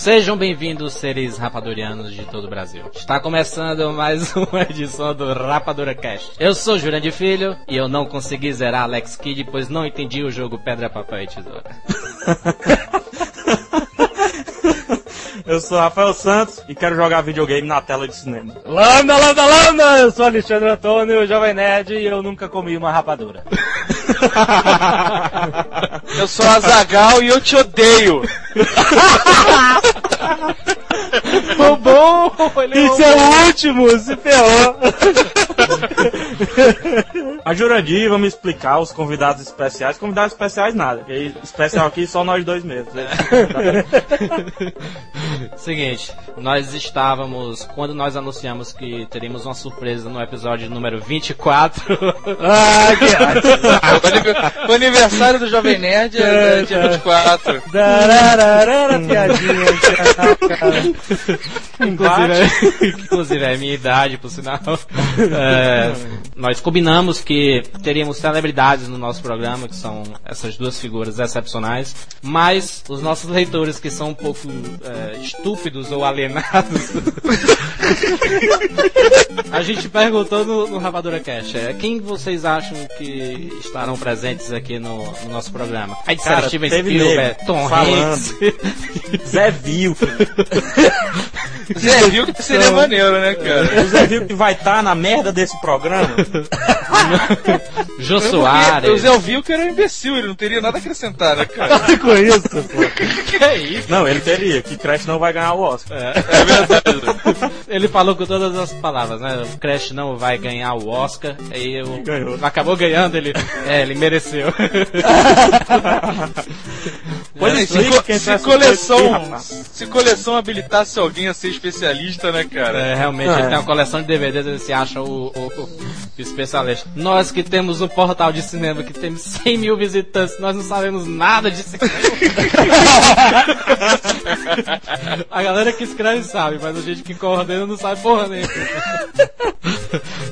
Sejam bem-vindos, seres rapadurianos de todo o Brasil. Está começando mais uma edição do Rapadura Cast. Eu sou Jurandir Filho e eu não consegui zerar Alex Kidd, pois não entendi o jogo Pedra, Papel e Tesoura. Eu sou Rafael Santos e quero jogar videogame na tela de cinema. Landa, landa, landa! Eu sou Alexandre Antônio, Jovem Nerd, e eu nunca comi uma rapadura. eu sou Azagal e eu te odeio. Roubou! Isso é o último, se ferrou. A Jurandir, vamos explicar os convidados especiais. Convidados especiais nada, porque especial aqui só nós dois mesmos. Seguinte, nós estávamos, quando nós anunciamos que teríamos uma surpresa no episódio número 24. ah, que O aniversário do Jovem Nerd é, é dia 24. Dararara, piadinha, cara. Inclusive, inclusive é a minha idade, por sinal. É, nós combinamos que teríamos celebridades no nosso programa, que são essas duas figuras excepcionais, mas os nossos leitores, que são um pouco é, estúpidos ou alienados, a gente perguntou no, no Rapadura Cash, é, quem vocês acham que estarão presentes aqui no, no nosso programa? Aí disseram Steven Spielberg, Tom Hanks, Zé Vilk. Zé Vilk que seria maneiro, né, cara? O Zé Vilk vai estar tá na merda desse programa. Jô Soares. O Zé Vilk era um imbecil, ele não teria nada a acrescentar, né, cara? com isso, pô. que é isso? Não, ele teria, que Crash não vai ganhar o Oscar. É, é verdade. ele falou com todas as palavras, né? O Crash não vai ganhar o Oscar, aí eu... Ganhou. acabou ganhando, ele. É, ele mereceu. Pois é, se, co se coleção, se coleção habilitasse alguém a ser especialista, né, cara? É, realmente, ele tem uma coleção de DVDs, ele se acha o, o, o, especialista. Nós que temos um portal de cinema que temos 100 mil visitantes, nós não sabemos nada de cinema. a galera que escreve sabe, mas a gente que coordena não sabe porra nenhuma.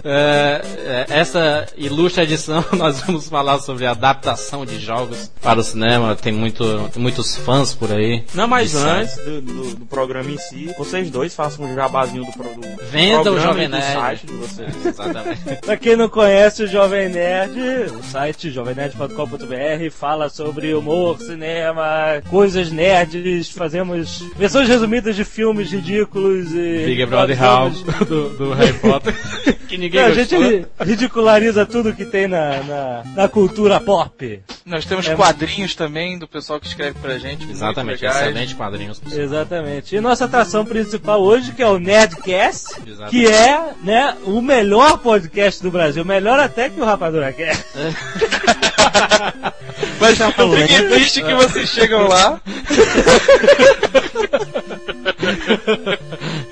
É, é, essa ilustre edição nós vamos falar sobre adaptação de jogos para o cinema. Tem muito, muitos fãs por aí. Não, mas antes do, do, do, programa em si, vocês dois façam um jabazinho do, produto. Venda o Jovem Nerd. site de vocês. Exatamente. pra quem não conhece o Jovem Nerd, o site jovemnerd.com.br fala sobre humor, cinema, coisas nerds, fazemos versões resumidas de filmes ridículos e. Big Brother House do, do Harry Potter. que ninguém A gente ridiculariza tudo que tem na, na, na cultura pop. Nós temos é, quadrinhos também do pessoal que escreve pra gente. Exatamente, excelente quadrinhos. Exatamente. E nossa atração principal hoje, que é o Nerdcast, Exatamente. que é né, o melhor podcast do Brasil. Melhor até que o Rapadura Cast. Mas não fiquem triste que vocês chegam lá.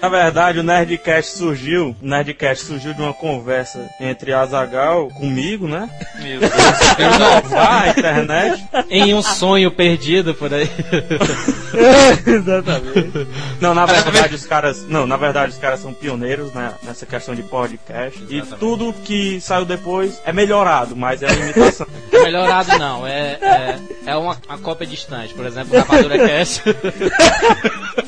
Na verdade, o Nerdcast surgiu, o Nerdcast surgiu de uma conversa entre a Azagal comigo, né? Meu Deus. Eu a internet. Em um sonho perdido por aí. Exatamente. Não, na verdade os caras, não, na verdade os caras são pioneiros né, nessa questão de podcast Exatamente. e tudo que saiu depois é melhorado, mas é a limitação. É melhorado não, é, é, é uma, uma cópia distante, por exemplo, Rapadura Cast.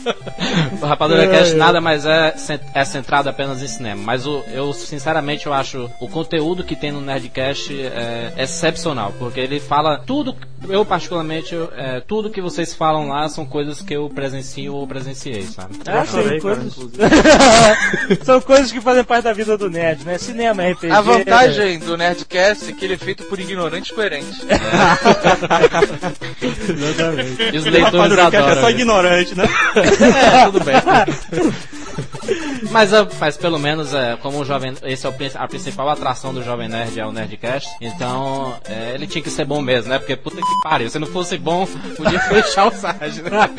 o Rapadura Cast nada mais é, é centrado apenas em cinema. Mas o, eu, sinceramente, eu acho o conteúdo que tem no Nerdcast é, excepcional. Porque ele fala tudo, eu particularmente, é, tudo que vocês falam lá são coisas que eu presencio ou presenciei, sabe? Ah, sim, coisas... são coisas que fazem parte da vida do nerd, né? Cinema, RPG. A vantagem do Nerdcast é que ele é feito por ignorantes coerentes. É. Exatamente. E os leitores adoram. É só ignorante, né? é, tudo bem. mas, mas pelo menos, é, como o jovem. Esse é o, a principal atração do Jovem Nerd, é o Nerdcast. Então, é, ele tinha que ser bom mesmo, né? Porque puta que pariu. Se não fosse bom, podia fechar o site, né?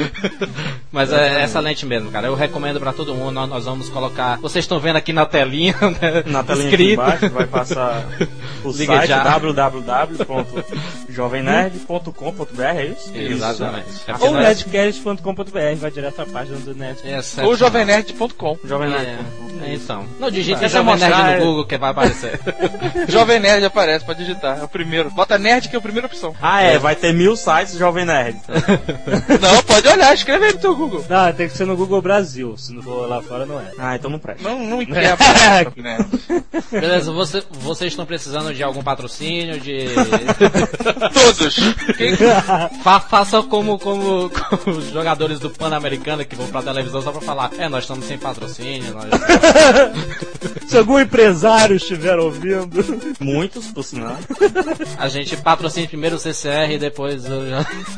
mas é, é excelente mesmo, cara. Eu recomendo pra todo mundo. Nós, nós vamos colocar. Vocês estão vendo aqui na telinha, né? Na telinha escrito. embaixo, vai passar o Liga site www.jovemnerd.com.br, é isso? Exatamente. Isso. Ou nerdcast.com.br, vai direto à página do Nerd. Ou jovemnerd.com. Jovem Nerd. Então. Não digite Essa Jovem Nerd mostrar- no Google que vai aparecer. Jovem Nerd aparece, pode digitar. É o primeiro. Bota Nerd que é a primeira opção. Ah, é, vai ter mil sites Jovem Nerd. Não, pode olhar, escreve aí no teu Google. Não, tem que ser no Google Brasil. Se não for lá fora, não é. Ah, então não presta. Não, não né? Beleza, você- vocês estão precisando de algum patrocínio, de. Todos. Quem- Fa faça como, como, como os jogadores do Pan-Americano que vão pra televisão só pra falar, é, nós estamos sem patrocínio, nós... Se algum empresário estiver ouvindo. Muitos, por sinal. a gente patrocina primeiro o CCR e depois o...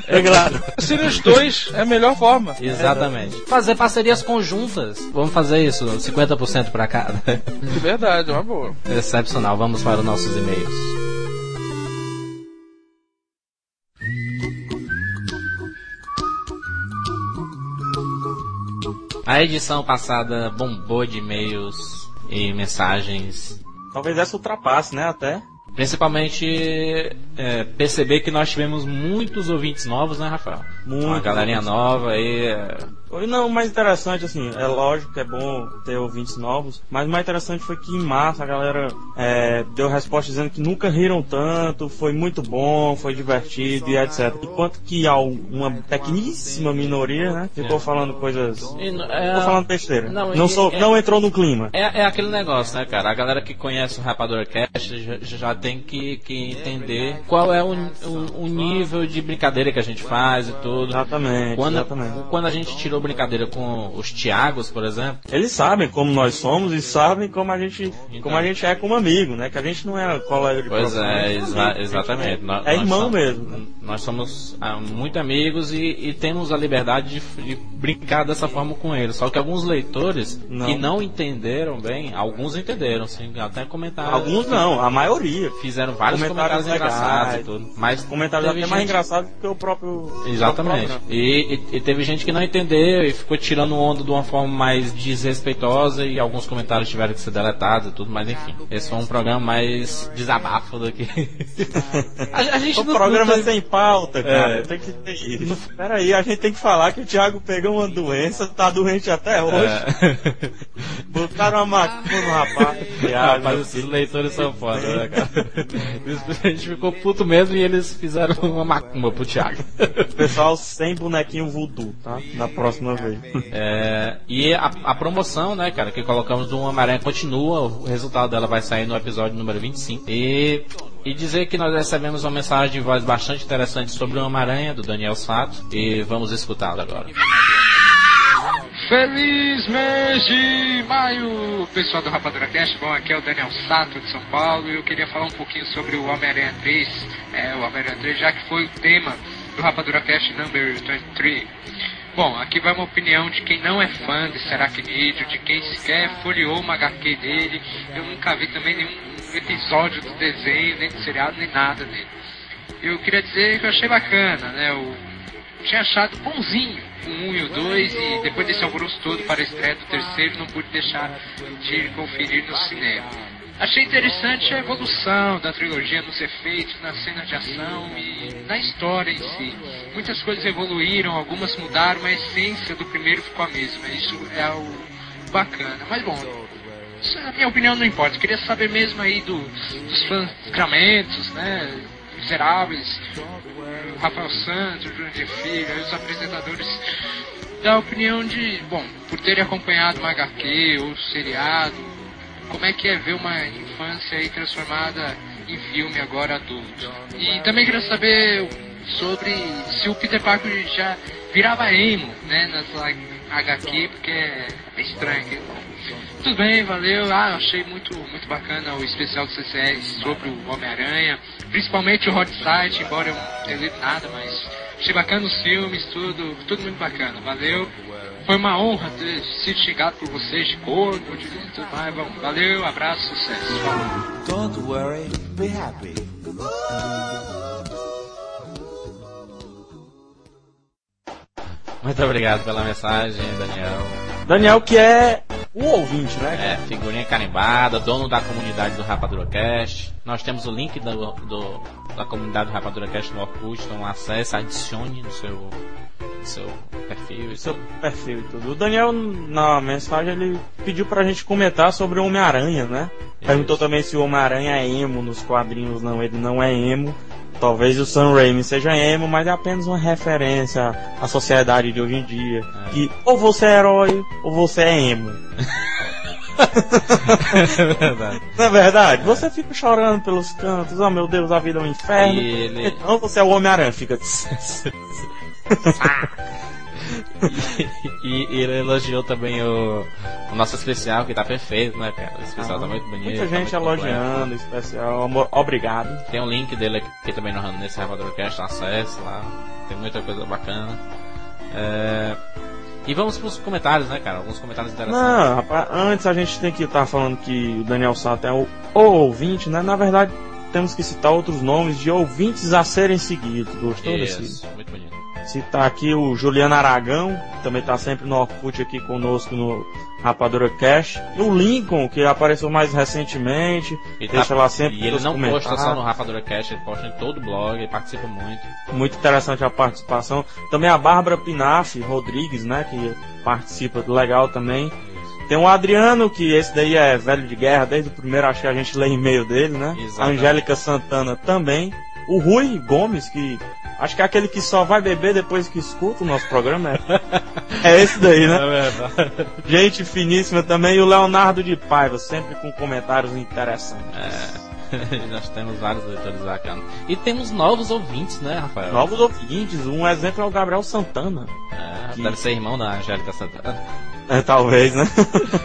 É claro. Seriam os dois, é a melhor forma. Exatamente. Fazer parcerias conjuntas. Vamos fazer isso, 50% pra cada. De verdade, é uma boa. Excepcional. Vamos para os nossos e-mails. A edição passada bombou de e-mails e mensagens. Talvez essa ultrapasse, né, até. Principalmente é, perceber que nós tivemos muitos ouvintes novos, né, Rafael? Muito. Uma galerinha nova aí. é, Não, o mais interessante, assim, é lógico que é bom ter ouvintes novos, mas o mais interessante foi que em março a galera é, deu resposta dizendo que nunca riram tanto, foi muito bom, foi divertido e etc. Enquanto que há uma pequeníssima minoria, né, ficou falando coisas. é, Ficou falando besteira. Não, Não, sou, é- não entrou no clima. É, é aquele negócio, né, cara? A galera que conhece o Rapador Cast já, já tem que, que entender qual é o, o, o nível de brincadeira que a gente faz e tudo. Exatamente, Quando, exatamente. quando a gente tirou brincadeira com os Tiagos, por exemplo, Eles sabem como nós somos e sabem como a gente, Então. como a gente é como amigo, né? Que a gente não é colega de Pois é, exa- exatamente. É irmão somos- mesmo. né? Nós somos ah, muito amigos e, e temos a liberdade de, de brincar dessa forma com eles. Só que alguns leitores Não. que não entenderam bem, alguns entenderam, sim, até comentaram. Alguns não, a maioria. Fizeram vários comentários, Comentários engraçados e tudo. Mas Comentários até mais gente- engraçados do que o próprio. Exatamente. próprio programa. E, e- e teve gente que não entendeu e ficou tirando onda de uma forma mais desrespeitosa e alguns comentários tiveram que ser deletados e tudo, mas enfim. Esse foi um programa mais desabafo do que. a, a gente O não- programa não é sem pauta, cara. É. Tem que ter isso. Pera aí, a gente tem que falar que o Thiago pegou uma doença, tá doente até hoje. É. Botaram uma macumba no rapaz. Thiago, Rapaz, esses leitores são foda, né, cara? A gente ficou puto mesmo e eles fizeram uma macumba pro Thiago. Pessoal sem bonequinho voodoo, tá? Da próxima vez. É, e a, a promoção, né, cara, que colocamos do Homem-Aranha continua, o resultado dela vai sair no episódio número 25. E, e dizer que nós recebemos uma mensagem de voz bastante interessante sobre o Homem-Aranha, do Daniel Sato, e vamos escutá-la agora. Feliz mês de maio, pessoal do Rapadura Cast. Bom, aqui é o Daniel Sato de São Paulo e eu queria falar um pouquinho sobre o Homem-Aranha 3, é, o Homem-Aranha 3, já que foi o tema do Rapadura Cast number 23. Bom, aqui vai uma opinião de quem não é fã de Seracnídeo, de quem sequer folheou uma HQ dele. Eu nunca vi também nenhum episódio do desenho, nem do seriado, nem nada dele. Eu queria dizer que eu achei bacana, né? Eu tinha achado bonzinho o 1 e o 2 e depois desse alvoroço todo para a estreia do terceiro não pude deixar de conferir no cinema. Achei interessante a evolução da trilogia nos efeitos, nas cenas de ação e na história em si. Muitas coisas evoluíram, algumas mudaram, mas a essência do primeiro ficou a mesma. Isso é o bacana. Mas bom, na minha opinião não importa. Queria saber mesmo aí do, dos fãs sacramentos, né? Miseráveis, Rafael Santos, de Filho, os apresentadores da opinião de, bom, por terem acompanhado uma HQ ou seriado, como é que é ver uma infância aí transformada em filme agora adulto. E também queria saber sobre se o Peter Parker já virava emo, né, nessa HQ, porque é estranho. Tudo bem, valeu. Ah, achei muito, muito bacana o especial do CCR sobre o Homem-Aranha, principalmente o Hot Site, embora eu não tenha lido nada, mas achei bacana os filmes, tudo, tudo muito bacana. Valeu. Foi uma honra ter sido chegado por vocês de corpo, de tudo mais. Vamos, valeu, abraço, sucesso. Falou. Don't worry, be happy. Muito obrigado pela mensagem, Daniel. Daniel, que é o ouvinte, né? É, figurinha carimbada, dono da comunidade do RapaduraCast. Nós temos o link do, do- da comunidade do RapaduraCast no Orkut, então acesse, adicione no seu, no seu perfil. Seu perfil e tudo. O Daniel, na mensagem, ele pediu pra gente comentar sobre o Homem-Aranha, né? Perguntou Isso. também se o Homem-Aranha é emo nos quadrinhos. Não, ele não é emo. Talvez o Sam Raimi seja emo, mas é apenas uma referência à sociedade de hoje em dia. Que ou você é herói, ou você é emo. É verdade. Não é verdade? Você fica chorando pelos cantos, oh meu Deus, a vida é um inferno. Ele- Então você é o Homem-Aranha, fica. e, e ele elogiou também o, o nosso especial, que tá perfeito, né, cara? O especial tá muito bonito. Muita tá gente completo. elogiando, especial. amor- Obrigado. Tem um link dele aqui também no, nesse RapaduraCast, acesse lá. Tem muita coisa bacana. É, E vamos pros comentários, né, cara? Alguns comentários interessantes. Não, rapaz, antes a gente tem que estar falando que o Daniel Sato é o, o ouvinte, né? Na verdade, temos que citar outros nomes de ouvintes a serem seguidos. Gostou desse? Isso, muito bonito. Citar aqui o Juliano Aragão, que também está sempre no Orkut aqui conosco no Rapadura Cash. O Lincoln, que apareceu mais recentemente. E deixa tá- lá sempre E ele não posta só no RapaduraCast, ele posta em todo o blog, ele participa muito. Muito interessante a participação. Também a Bárbara Pinaf Rodrigues, né? Que participa legal também. Tem o Adriano, que esse daí é velho de guerra, desde o primeiro acho que a gente lê e-mail dele, né? A Exatamente. Angélica Santana também. O Rui Gomes, que acho que é aquele que só vai beber depois que escuta o nosso programa. É, é esse daí, né? verdade. Gente finíssima também. E o Leonardo de Paiva, sempre com comentários interessantes. É, nós temos vários leitores bacanas. E temos novos ouvintes, né, Rafael? Novos ouvintes, um exemplo é o Gabriel Santana. É, Que- deve ser irmão da Angélica Santana. É, talvez, né?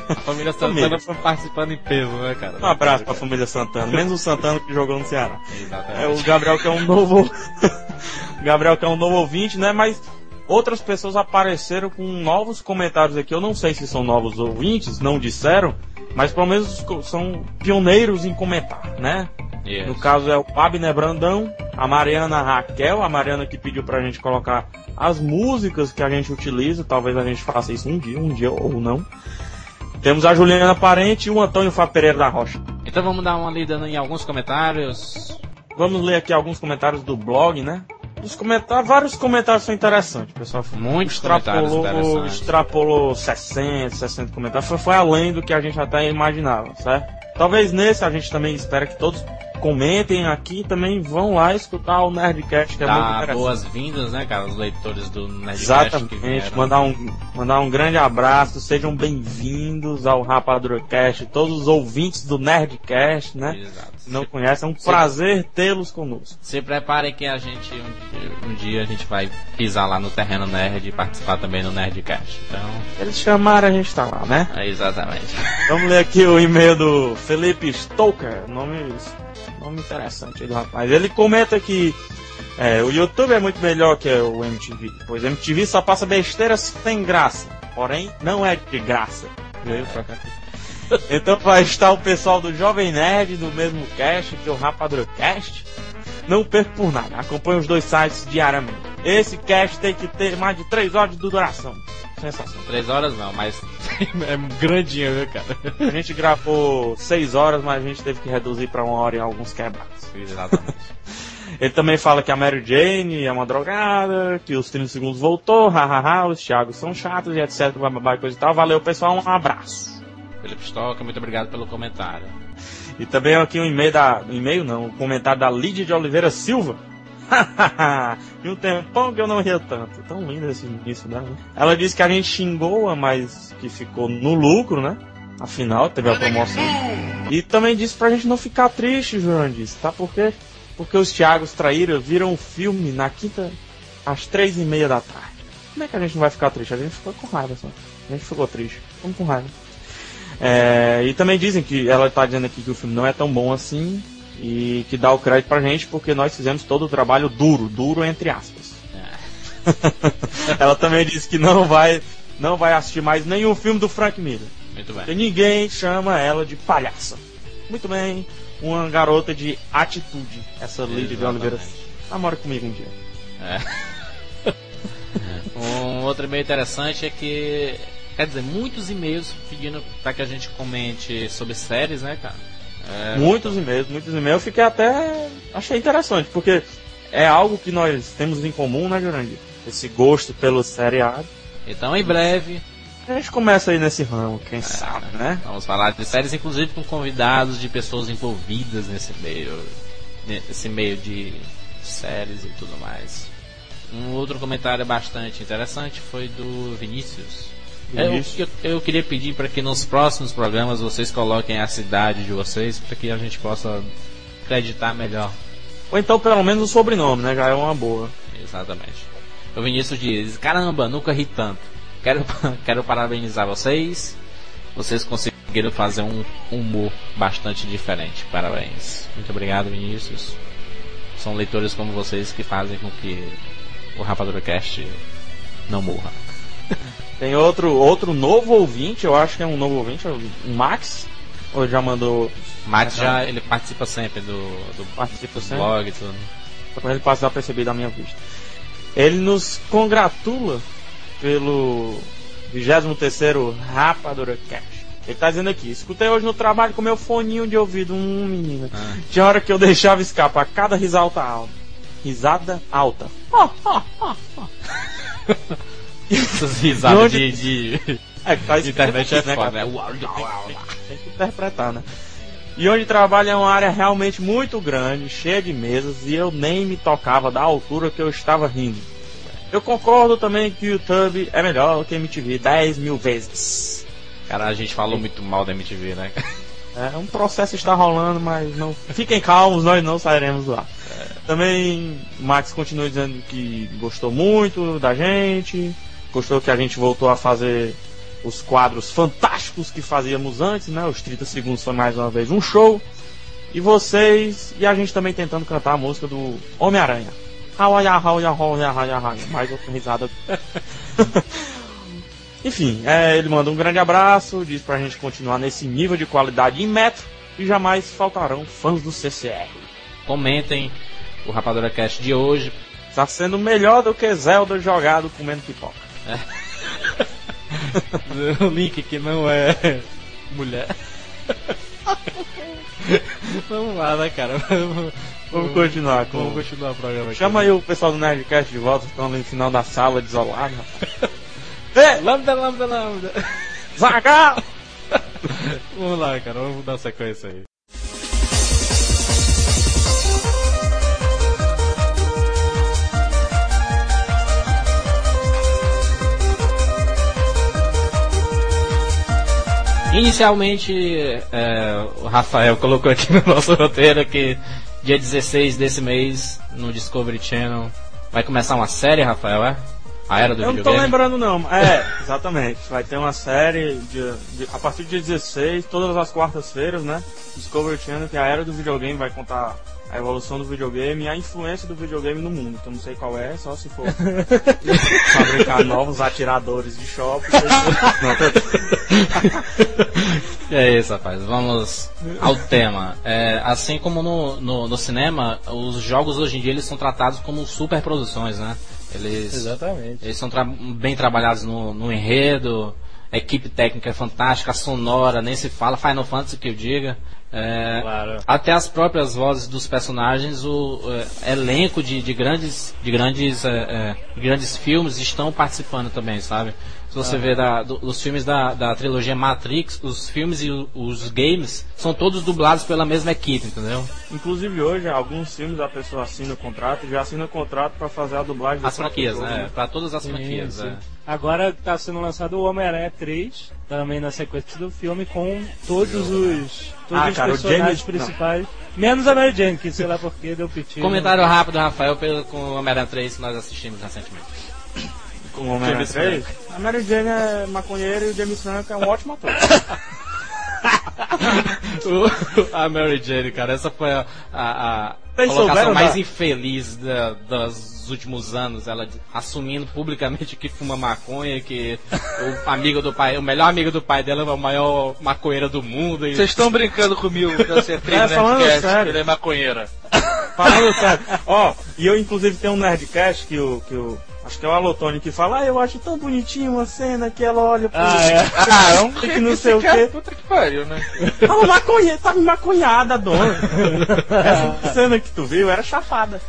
A família Santana foi participando em peso, né, cara? Um abraço pra família Santana, menos o Santana que jogou no Ceará. Exatamente. É o Gabriel que é um novo. o Gabriel que é um novo ouvinte, né? Mas outras pessoas apareceram com novos comentários aqui. Eu não sei se são novos ouvintes, não disseram, mas pelo menos são pioneiros em comentar, né? Isso. No caso é o Abner Brandão, a Mariana Raquel, a Mariana que pediu pra gente colocar as músicas que a gente utiliza, talvez a gente faça isso um dia, um dia ou não. Temos a Juliana Parente e o Antônio Fá Pereira da Rocha. Então vamos dar uma lida em alguns comentários. Vamos ler aqui alguns comentários do blog, né? Os comentários, vários comentários são interessantes, pessoal. Muitos Extrapolou, extrapolou 60, 60 comentários. Foi, foi além do que a gente até imaginava, certo? Talvez nesse a gente também espera que todos comentem aqui e também vão lá escutar o Nerdcast, que é muito Dá interessante. boas-vindas, né, cara, os leitores do Nerdcast Exatamente, mandar um, mandar um grande abraço, sejam bem-vindos ao Rapadura Cast, todos os ouvintes do Nerdcast, né? Exato. Não conhecem, é um prazer tê-los conosco. Se preparem que a gente, um dia, um dia a gente vai pisar lá no terreno nerd e participar também do Nerdcast. Então, Eles chamaram, a gente tá lá, né? é exatamente. Vamos ler aqui o e-mail do Felipe Stoker, nome, nome interessante do rapaz. Ele comenta que é, o YouTube é muito melhor que o MTV, pois o MTV só passa besteira sem graça, porém não é de graça. Então vai estar o pessoal do Jovem Nerd do mesmo cast que o Rapadura Cast. Não perco por nada, acompanhe os dois sites diariamente. Esse cast tem que ter mais de 3 horas de duração. Sensação. Três horas não, mas é grandinho, viu, cara? A gente gravou 6 horas, mas a gente teve que reduzir pra uma hora em alguns quebrados. Exatamente. Ele também fala que a Mary Jane é uma drogada, que os 30 segundos voltou, hahaha, os Thiagos são chatos e etc, bababá e coisa e tal. Valeu, pessoal, um abraço. Felipe Stocker, muito obrigado pelo comentário. E também aqui um e-mail da. Um e-mail não, um comentário da Lídia de Oliveira Silva. e um tempão que eu não ria tanto. Tão lindo esse início dela. né? Ela disse que a gente xingou, mas que ficou no lucro, né? Afinal, teve a promoção. E também disse pra gente não ficar triste, disse, tá? Por quê? Porque os Thiagos Traíra viram o filme na quinta, às três e meia da tarde. Como é que a gente não vai ficar triste? A gente ficou com raiva só. A gente ficou triste. Ficamos com raiva. É, e também dizem que ela tá dizendo aqui que o filme não é tão bom assim e que dá o crédito pra gente porque nós fizemos todo o trabalho duro, duro entre aspas. ela também disse que não vai, não vai assistir mais nenhum filme do Frank Miller. Muito Porque bem. ninguém chama ela de palhaça. Muito bem, uma garota de atitude, essa Lídia de Oliveira. Namora comigo um dia. É. um outro e-mail interessante é que quer dizer, muitos e-mails pedindo para que a gente comente sobre séries, né, cara? É... Muitos e-mails, muitos e-mails. Eu fiquei até. Achei interessante, porque é algo que nós temos em comum, né, Jurandir? Esse gosto pelo seriado. Então, em breve. A gente começa aí nesse ramo, quem é, sabe, né? Vamos falar de séries, inclusive com convidados de pessoas envolvidas nesse meio. Nesse meio de séries e tudo mais. Um outro comentário bastante interessante foi do Vinícius. Eu, eu, eu, queria pedir para que nos próximos programas vocês coloquem a cidade de vocês para que a gente possa acreditar melhor. Ou então pelo menos o sobrenome, né? Já é uma boa. Exatamente. O Vinícius diz: Caramba, nunca ri tanto. Quero, quero parabenizar vocês. Vocês conseguiram fazer um humor bastante diferente. Parabéns. Muito obrigado, Vinícius. São leitores como vocês que fazem com que o Rapadura Cast não morra. Tem outro, outro novo ouvinte, eu acho que é um novo ouvinte, o Max. Ou já mandou. Max já ele participa sempre do, do, participa do sempre? blog e tudo. Quando ele passa percebido da minha vista. Ele nos congratula pelo 23 Rapadura Cast. Ele tá dizendo aqui, escutei hoje no trabalho com meu foninho de ouvido, um menino. Ah. Tinha hora que eu deixava escapar cada risada alta. Risada alta. Oh, oh, oh, essas risadas onde... de, de... É, que faz internet é né, foda, né? Tem que interpretar, né? E onde trabalho é uma área realmente muito grande, cheia de mesas, e eu nem me tocava da altura que eu estava rindo. Eu concordo também que o YouTube é melhor que a MTV 10 mil vezes. Cara, a gente falou muito mal da MTV, né? É, um processo está rolando, mas não. Fiquem calmos, nós não sairemos ar. É. Também Max continua dizendo que gostou muito da gente, Gostou que a gente voltou a fazer os quadros fantásticos que fazíamos antes, né? Os 30 segundos foi mais uma vez um show. E vocês, e a gente também tentando cantar a música do Homem-Aranha. Mais outra risada. Enfim, é, ele manda um grande abraço, diz pra gente continuar nesse nível de qualidade em metro e jamais faltarão fãs do CCR. Comentem o Rapadura Cast de hoje. Está sendo melhor do que Zelda jogado comendo pipoca. É. o Link que não é mulher. Vamos lá, né, cara? Vamos, vamos continuar. Com... Vamos continuar o programa aqui. Chama aí o pessoal do Nerdcast de volta, estão ali no final da sala, desolados. Ei! Lambda, lambda, lambda. Zagal! vamos lá, cara, vamos dar sequência aí. Inicialmente, é, o Rafael colocou aqui no nosso roteiro que dia 16 desse mês, no Discovery Channel, vai começar uma série, Rafael, é? A Era do Eu videogame? não tô lembrando não. É, exatamente. Vai ter uma série de, de, a partir do dia 16, todas as quartas-feiras, né? Discovery Channel, que é a Era do Videogame vai contar a evolução do videogame e a influência do videogame no mundo. Eu não sei qual é, só se for fabricar novos atiradores de shopping. é isso, rapaz. Vamos ao tema. É, assim como no, no, no, cinema, os jogos hoje em dia eles são tratados como super produções, né? Eles, Exatamente. Eles são tra bem trabalhados no, no enredo, a equipe técnica é fantástica, a sonora, nem se fala, Final Fantasy que eu diga. É, claro. Até as próprias vozes dos personagens, o é, elenco de, de, grandes, de grandes, é, é grandes filmes estão participando também, sabe? Se você ah. vê da, do, os filmes da, da trilogia Matrix, os filmes e o, os games são todos dublados pela mesma equipe, entendeu? Inclusive hoje, alguns filmes a pessoa assina o contrato e já assina o contrato para fazer a dublagem. As franquias, né? Para todas as sim, franquias. Sim. É. Agora está sendo lançado o Homem-Aranha 3, também na sequência do filme, com todos os, todos ah, os cara, personagens principais. Não. Menos a Mary Jane, que sei lá porque deu piti. Comentário rápido, Rafael, pelo, com o Homem-Aranha 3 que nós assistimos recentemente com o Homem-Aranha 3, a Mary Jane é maconheira e o James Franco é um ótimo ator. a Mary Jane, cara, essa foi a, a, a colocação mais da... infeliz da, dos últimos anos. Ela assumindo publicamente que fuma maconha, que o amigo do pai, o melhor amigo do pai dela é o maior maconheira do mundo. Vocês estão brincando comigo da C3 é, falando sério. Ele é maconheira. Falando sério. Ó, e eu inclusive tenho um Nerdcast que o, que o Acho que é o Alotone que fala, ah, eu acho tão bonitinho uma cena que ela olha pro. Ah, é. Ah, é um que não sei o quê. Puta que pariu, né? Tava maconha, tava maconhada, dona. Essa cena que tu viu era chafada.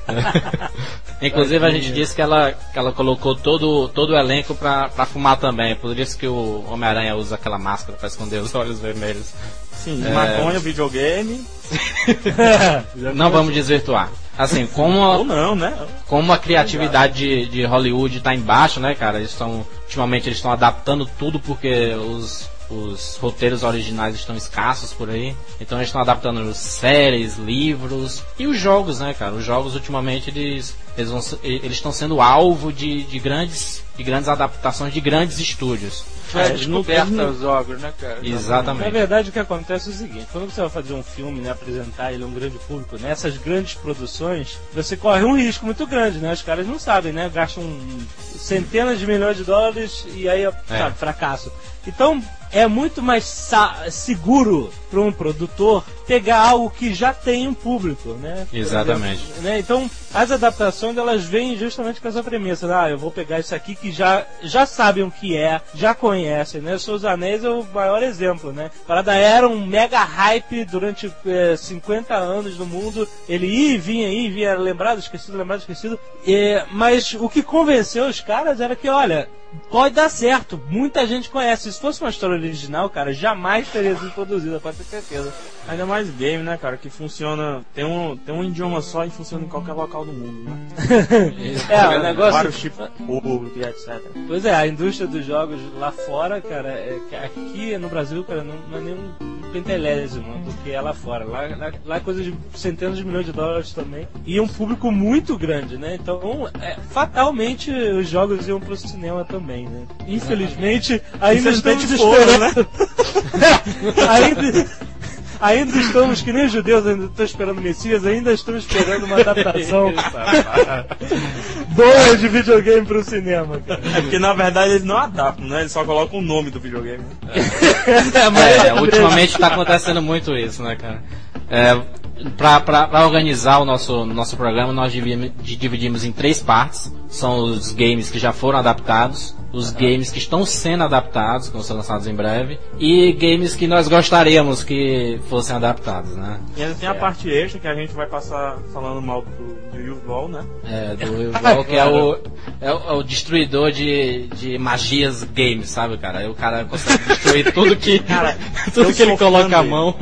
Inclusive a gente disse que ela, que ela colocou todo, todo o elenco pra, pra fumar também. Por isso que o Homem-Aranha usa aquela máscara pra esconder os olhos vermelhos. Sim, É. maconha, videogame. Não vamos desvirtuar. Assim, como Ou a, não, né? como a criatividade de, de Hollywood tá embaixo, né, cara? Eles estão. Ultimamente eles estão adaptando tudo porque os, os roteiros originais estão escassos por aí. Então eles estão adaptando séries, livros e os jogos, né, cara? Os jogos ultimamente eles eles vão eles estão sendo alvo de, de grandes de grandes adaptações de grandes estúdios. É, descoberta não- dos jogos, né, cara? Na Exatamente. verdade, o que acontece é o seguinte: quando você vai fazer um filme, né, apresentar ele a um grande público, nessas grandes produções, você corre um risco muito grande, né? Os caras não sabem, né? Gastam centenas de milhões de dólares e aí, sabe, fracasso. Então, é muito mais seguro para um produtor pegar algo que já tem um público, né? Exatamente. né? Então, as adaptações elas vêm justamente com essa premissa. Ah, eu vou pegar isso aqui que já, já sabem o que é, já conhecem, né? Seus Anéis é o maior exemplo, né? Parada era um mega hype durante eh, 50 anos no mundo. Ele ia e vinha, ia e vinha, era lembrado, esquecido, lembrado, esquecido. Eh, mas o que convenceu os caras era que, olha, pode dar certo. Muita gente conhece. Se fosse uma história original, cara, jamais teria sido produzida, pode ter certeza. Ainda mais game, né, cara? Que funciona. Tem um, tem um idioma só e funciona em qualquer local do mundo, né? É, o negócio. Vários tipos de público e etc. Pois é, a indústria dos jogos lá fora, cara, é aqui no Brasil, cara, não, não é nem pentelésimo do que é lá fora. Lá, lá, lá é coisa de centenas de milhões de dólares também. E um público muito grande, né? Então, é, fatalmente, os jogos iam pro cinema também, né? Infelizmente, ainda estamos foram, né? esperando. ainda, ainda estamos, que nem os judeus ainda estão esperando o Messias, ainda estamos esperando uma adaptação boa de videogame pro cinema, cara. É porque na verdade eles não adaptam, né? Eles só colocam o nome do videogame. É, ultimamente tá acontecendo muito isso, né, cara? É, pra organizar o nosso, nosso programa, nós dividimos, dividimos em três partes. São os games que já foram adaptados, os games que estão sendo adaptados, que vão ser lançados em breve, e games que nós gostaríamos que fossem adaptados, né? E ainda tem a parte extra que a gente vai passar falando mal do, do Yuval, né? É, do Eval, que é o, é o, é o destruidor de, de magias games, sabe, cara? Aí o cara consegue destruir tudo que, Cara, tudo que ele coloca a mão.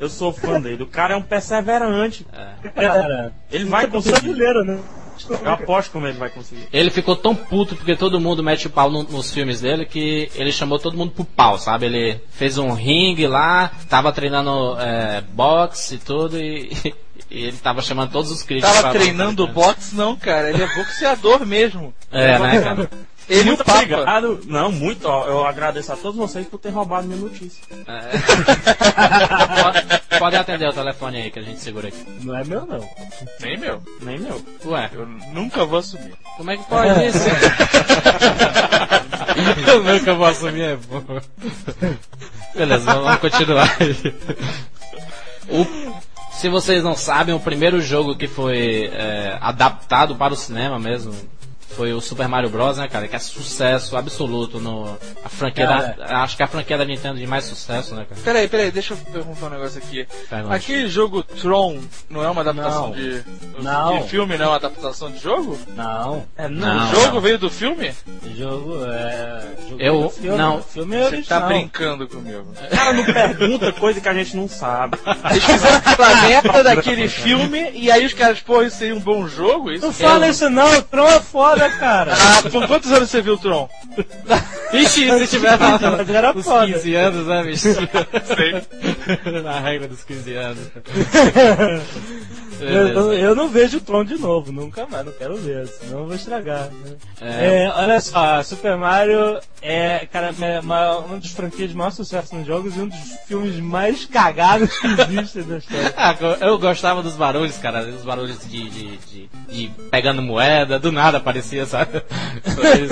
Eu sou fã dele. O cara é um perseverante. Cara, Ele vai é conseguir. brasileiro, né? Eu aposto como ele vai conseguir. Ele ficou tão puto porque todo mundo mete o pau no- nos filmes dele que ele chamou todo mundo pro pau, sabe? Ele fez um ringue lá, tava treinando é, boxe e tudo e, e ele tava chamando todos os críticos. Tava pra- treinando boxe, não, cara. Ele é boxeador mesmo. É, né, cara? Ele e o muito Papa. obrigado. Não, muito. Ó, eu agradeço a todos vocês por ter roubado minha notícia. Pode- Pode atender o telefone aí que a gente segura aqui. Não é meu, não. Nem meu. Nem meu. Ué, Eu nunca vou assumir. como é que pode isso? Eu nunca vou assumir, é bom. Beleza, vamos continuar. O- se vocês não sabem, o primeiro jogo que foi é, adaptado para o cinema mesmo foi o Super Mario Bros, né, cara? Que é sucesso absoluto no. A franquia Cara. da, Acho que é a franquia da Nintendo de mais sucesso, né, cara? Peraí, peraí, deixa eu perguntar um negócio aqui. Pergunte. Aquele jogo Tron não é uma adaptação Não. de, Não. de filme, não é uma adaptação de jogo? Não. É, Não. o jogo veio do filme? Jogo é. Eu- é filme, não. Filme é Você tá brincando comigo. O cara não pergunta coisa que a gente não sabe. Eles fizeram aquela merda daquele filme e aí os caras, pô, isso seria um bom jogo? Isso? Não fala isso não, o Tron é foda, cara. Ah, com quantos anos você viu o Tron? Ixi, se tiver Mas era uns foda. 15 anos, né, bicho? Sei. Na regra dos 15 anos. Eu, eu- eu não vejo o Tron de novo, nunca mais, não quero ver, senão eu vou estragar. né? É. É, olha só, Super Mario é, cara, é uma, um dos franquias de maior sucesso nos jogos e um dos filmes mais cagados que existem na história. Ah, eu gostava dos barulhos, cara. Os barulhos de, de, de, de pegando moeda, do nada aparecia, sabe?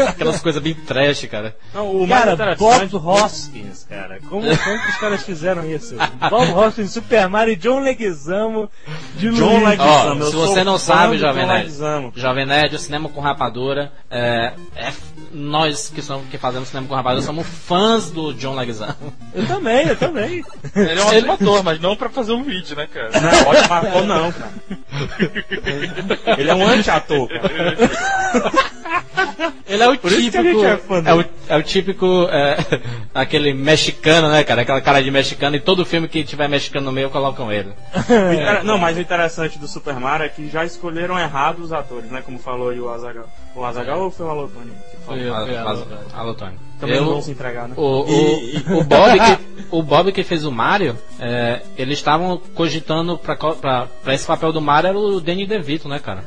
Aquelas coisas bem trash, cara. Não, o Cara, Bob. Hoskins, cara, como, como que os caras fizeram isso? Bob Hoskins, Super Mario, John Leguizamo, de John Ó, se você não sabe, Jovem Nerd. Jovem Nerd, o cinema com rapadura, é, é- nós que, somos, que fazemos cinema com rapadura somos fãs do John Leguizamo. Eu também, eu também. Ele é um ótimo ator, mas não pra fazer um vídeo, né, cara? Não, ótimo ator não, cara. Ele é um anti-ator, cara. Ele é o Por isso que a típico. gente é fã É o, é o típico. é, aquele mexicano, né, cara? Aquela cara de mexicano. E todo filme que tiver mexicano no meio colocam ele. O Não, mas o interessante do Super Mario é que já escolheram errado os atores, né? Como falou aí o Azagal. O Azagal ou foi o? Alô, alô, Tony. Também não Eu- vão se entregar, né? O, o, E- o, Bob que, o Bob que fez o Mario, é, eles estavam cogitando pra, pra, pra esse papel do Mario era o Danny DeVito, né, cara?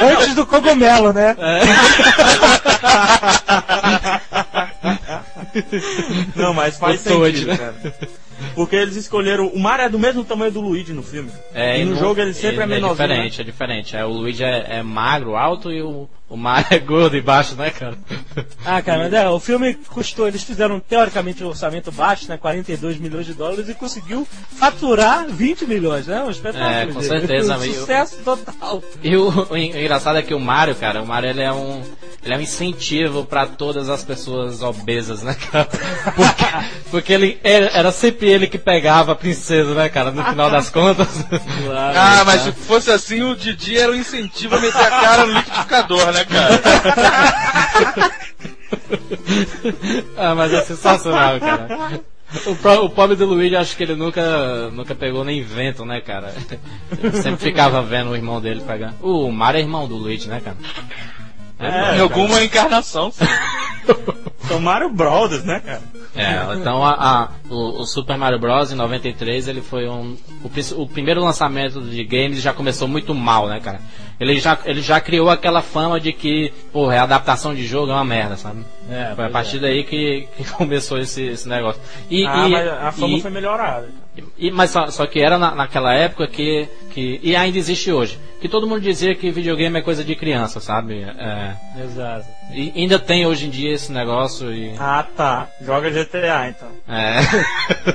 Antes do cogumelo, né? Não, mas faz sentido, né? cara. Porque eles escolheram. O Mario é do mesmo tamanho do Luigi no filme. e no não- jogo ele sempre é ele menorzinho. né? diferente, é diferente. É, o Luigi é, é magro, alto e o, o Mario é gordo e baixo, né, cara? Ah, cara, mas é, o filme custou, eles fizeram teoricamente um orçamento baixo, né? 42 milhões de dólares e conseguiu faturar 20 milhões, né? Um espetáculo. É, com certeza, Um sucesso total. E o, o o engraçado é que o Mario, cara, o Mario ele é um, ele é um incentivo pra todas as pessoas obesas, né, cara? Porque, porque ele era, era sempre ele que pegava a princesa, né, cara, no final das contas. Claro. Ah, mas se fosse assim, o Didi era um incentivo a meter a cara no liquidificador, né, cara? ah, mas é sensacional, cara. O, pro- o pobre do Luigi, acho que ele nunca, nunca pegou nem vento, né, cara? Ele sempre ficava vendo o irmão dele pegar. O Mario é irmão do Luigi, né, cara? É, em alguma encarnação. sim. São Mario Brothers, né, cara? É, então a, a- o, o Super Mario Bros. em 93 ele foi um. O, o primeiro lançamento de games já começou muito mal, né, cara? Ele já, ele já criou aquela fama de que, porra, a adaptação de jogo é uma merda, sabe? É, Foi a pois partir daí que, que começou esse, esse negócio. E, ah, e- mas a fama e- foi melhorada. e- mas só, só que era na- naquela época que, que. E ainda existe hoje. Que todo mundo dizia que videogame é coisa de criança, sabe? É, Exato. e ainda tem hoje em dia esse negócio e. Ah, tá. Joga GTA, então. É.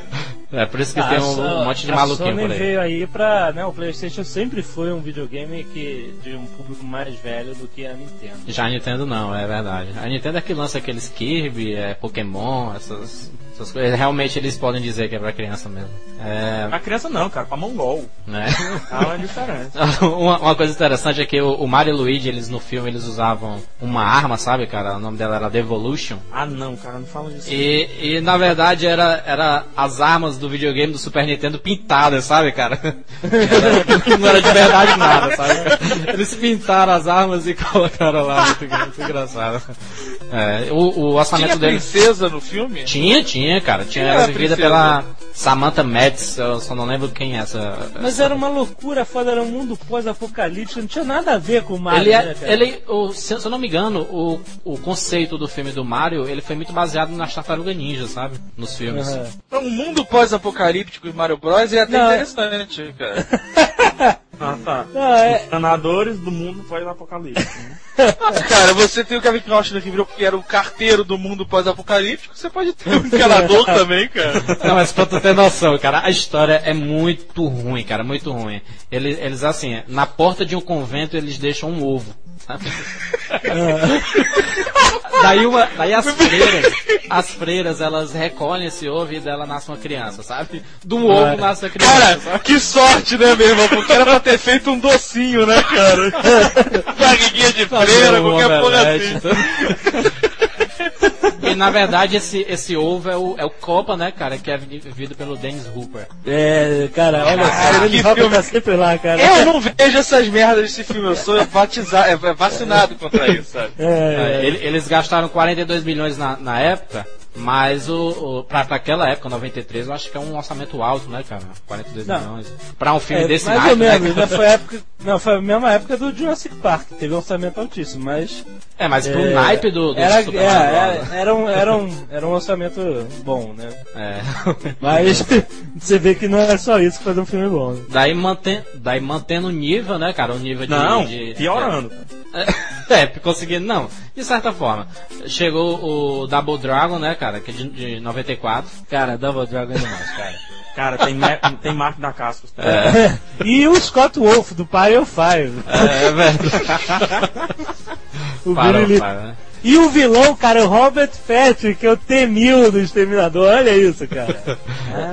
é por isso que Ah, tem um, um monte de maluquinho Sony por aí. veio aí pra. Né, o PlayStation sempre foi um videogame que, de um público mais velho do que a Nintendo. Já a Nintendo não, é verdade. A Nintendo é que lança aqueles Kirby, é Pokémon, essas, essas coisas. Realmente eles podem dizer que é pra criança mesmo. É. Pra criança não, cara. Pra mongol. Né? Há uma diferença. uma, uma coisa interessante é que o, o Mario e Luigi, eles no filme, eles usavam uma arma, sabe, cara? O nome dela era Devolution. Ah, não, cara. Não fala disso. E, e na verdade era, era as armas do videogame do Super Nintendo pintadas, sabe, cara? Era- não era de verdade nada, sabe? Eles pintaram as armas e colocaram lá, muito, muito engraçado. É, o, o Tinha orçamento dele. princesa no filme? Tinha, tinha, cara. Tinha era vivida pela Samantha Metz, eu só não lembro quem é essa. Mas era uma loucura foda, era um mundo pós-apocalíptico, não tinha nada a ver com o Mario, Ele, é, né, ele o, se, se eu não me engano, o, o conceito do filme do Mario, ele foi muito baseado nas tartarugas ninja, sabe? Nos filmes. Então, um mundo pós-apocalíptico em Mario Bros. é até Não. interessante, cara. Ah, tá. Não, é, Encanadores do mundo pós-apocalipse. né? Cara, você tem o Kevin Costner que virou que era o carteiro do mundo pós-apocalíptico, você pode ter um encanador também, cara. Não, mas pra tu ter noção, cara, a história é muito ruim, cara, muito ruim. Eles, eles assim, na porta de um convento eles deixam um ovo. Sabe? daí, uma, daí as freiras, as freiras, elas recolhem esse ovo e dela nasce uma criança, sabe? Do ovo nasce a criança. Cara, sabe? que sorte, né, meu irmão? Porque era pra ter feito um docinho, né, cara? Barriguinha de freira, qualquer porra assim. E na verdade esse, esse ovo é o, é o Copa, né, cara, que é vivido pelo Dennis Hooper. é, cara, olha só, Hopper filme. tá sempre lá, cara. Eu não vejo essas merdas desse filme, eu sou batizado, é vacinado contra isso, sabe? É, É, é, ele- eles gastaram 42 milhões na, na época, mas o, o, pra, pra aquela época, 93, eu acho que é um orçamento alto, né, cara? 42 Não. milhões. Pra um filme é, desse mais naipe, ou menos, né, né? cara? Foi a época, não, foi a mesma época do Jurassic Park, teve um orçamento altíssimo, mas É, mas pro é, naipe do, do era, Super é, Mario era, né? era um, era, um, era um orçamento bom, né? É. Mas você vê que não é só isso que fazer um filme bom. né? daí, mantém, daí mantendo o nível, né, cara? O nível de. Não, de- piorando. É, é, conseguindo, não, de certa forma. Chegou o Double Dragon, né, cara, que é de, de 94. Cara, Double Dragon é demais, cara. Cara, tem, tem Mark da Cascos. E o Scott Wolf do Party Five. É, é velho. O Billy né? E o vilão, cara, o Robert Patrick, que é o T-1000 do Exterminador. Olha isso, cara.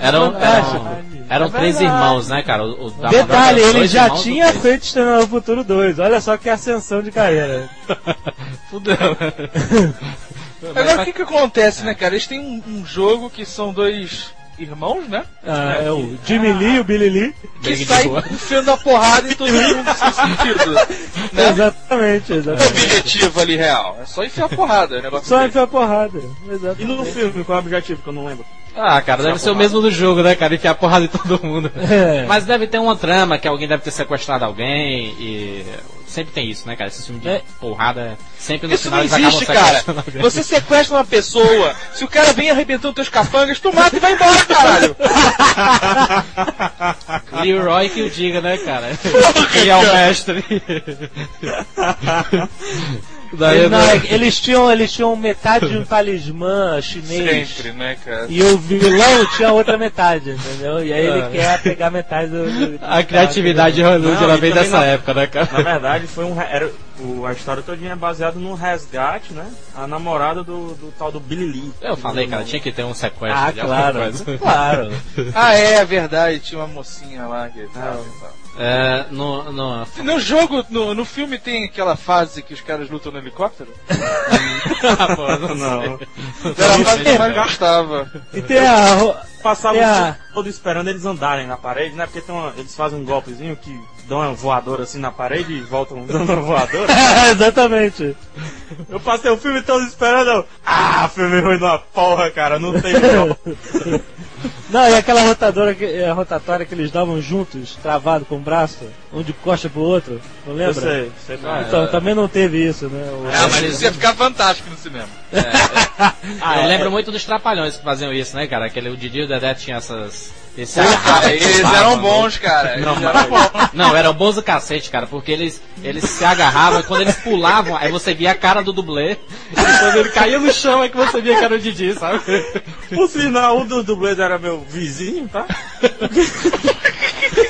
Eram, fantástico. eram, eram É três irmãos, né, cara? O, o Detalhe, ele já tinha feito Exterminador Futuro 2. Olha só que ascensão de carreira. Fudeu. Agora o que que acontece, né, cara? Eles têm um, um jogo que são dois irmãos, né? Ah, é o Jimmy Lee e o Billy Lee. Que sai enfiando a porrada em todo mundo sem sentido. Né? Exatamente, Não é exatamente. objetivo ali real. É só enfiar a porrada. O negócio Só enfiar porrada. E Exatamente. no filme, qual é o objetivo que eu não lembro? Ah, cara, deve ser o mesmo do jogo, né, cara? Enfiar porrada em todo mundo. É. Mas deve ter uma trama que alguém deve ter sequestrado alguém e. Sempre tem isso, né, cara? Esse filme de É. porrada, sempre no Isso final não existe, cara. Você sequestra uma pessoa, se o cara vem arrebentando teus capangas, tu mata e vai embora, caralho. Leroy que o diga, né, cara? Ele é o mestre. Daí, Ele- não, é- eles, tinham, eles tinham metade de um talismã chinês. Sempre, né, cara? E o vilão tinha outra metade, entendeu? E aí ele Ah. quer pegar metade do. do- A criatividade de Hollywood ela vem dessa na- época, né, cara? Na verdade, foi um. Era, o, a história todinha é baseada num resgate, né? A namorada do, do tal do Billy Lee. Eu falei, cara, tinha que ter um sequestro Ah, claro. coisa. Claro. Ah, é, é verdade, tinha uma mocinha lá que tal, e tal. É, no, no, No jogo, no, no filme tem aquela fase que os caras lutam no helicóptero? Ah, pô, não, Não. Era a fase que eu mais gostava. E tem a. Passava o a- tempo todo esperando eles andarem na parede, né? Porque tem uma- eles fazem um golpezinho que dão uma voadora assim na parede e voltam dando uma voadora. Exatamente. Eu passei o filme todo esperando. eu, Ah, filme ruim da porra, cara. Não tem como. Não, e aquela rotadora que, é, rotatória que eles davam juntos, travado com o braço, um de costa pro outro, não Eu lembra? sei, sei lá. Então, também não teve isso, né? O- Ah, mas isso ia ficar fantástico no cinema. Ah, eu é. lembro muito dos Trapalhões que faziam isso, né, cara? Aquele, o Didi e o Dedé tinham essas... Esse Cara, agarrava, eles eram né? bons, cara. Eles eram bons. Não, eram bons do cacete, cara, porque eles, eles se agarravam e quando eles pulavam, aí você via a cara do dublê, e quando ele caía no chão é que você via que era o Didi, sabe? Por sinal, um dos dublês era meu vizinho, tá?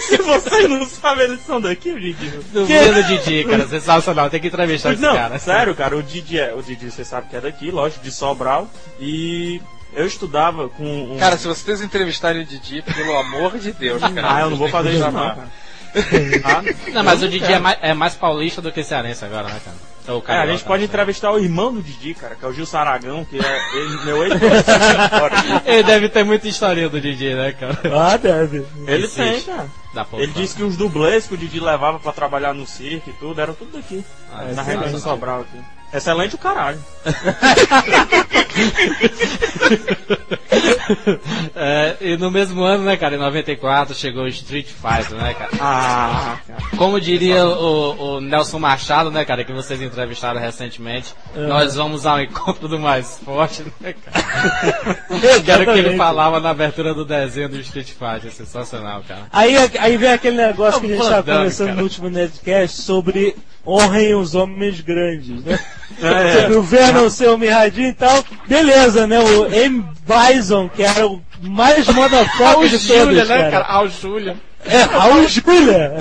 Se vocês não sabem, eles são daqui, Didi. Dublê do Didi, cara, sensacional, tem que entrevistar esse Não, cara. sério, cara, o Didi é. O Didi, você sabe que é daqui, lógico, de Sobral. E eu estudava com um. Cara, se vocês entrevistarem o Didi, pelo amor de Deus, cara. ah, eu não vou fazer isso, não, cara. Ah, Não, mas o Didi é mais, é mais paulista do que cearense agora, né, cara? Ou É, a gente pode sei. entrevistar o irmão do Didi, cara, que é o Gil Saragão, que é ele, meu ex Ele deve ter muita historinha do Didi, né, cara? Ah, deve. Ele Existe. tem, cara. Ele disse que os dublês que o Didi levava pra trabalhar no circo e tudo, eram tudo daqui. Ah, na região sim. de Sobral aqui. Excelente o caralho. É, e no mesmo ano, né, cara, em 94, chegou o Street Fighter, né, cara? Ah, Como diria o, o Nelson Machado, né, cara, que vocês entrevistaram recentemente, nós vamos ao encontro do mais forte, né, cara? que era o que ele falava na abertura do desenho do Street Fighter, sensacional, cara. Aí, aí vem aquele negócio que a gente estava conversando cara. no último Nerdcast sobre honrem os homens grandes, né? É. Sobre o Venom ser o mirradinho e tal. Beleza, né? O M. Bison, que era o mais motherfucker de Júlia, todos, né, cara. Raul Júlia. É, Raul Júlia.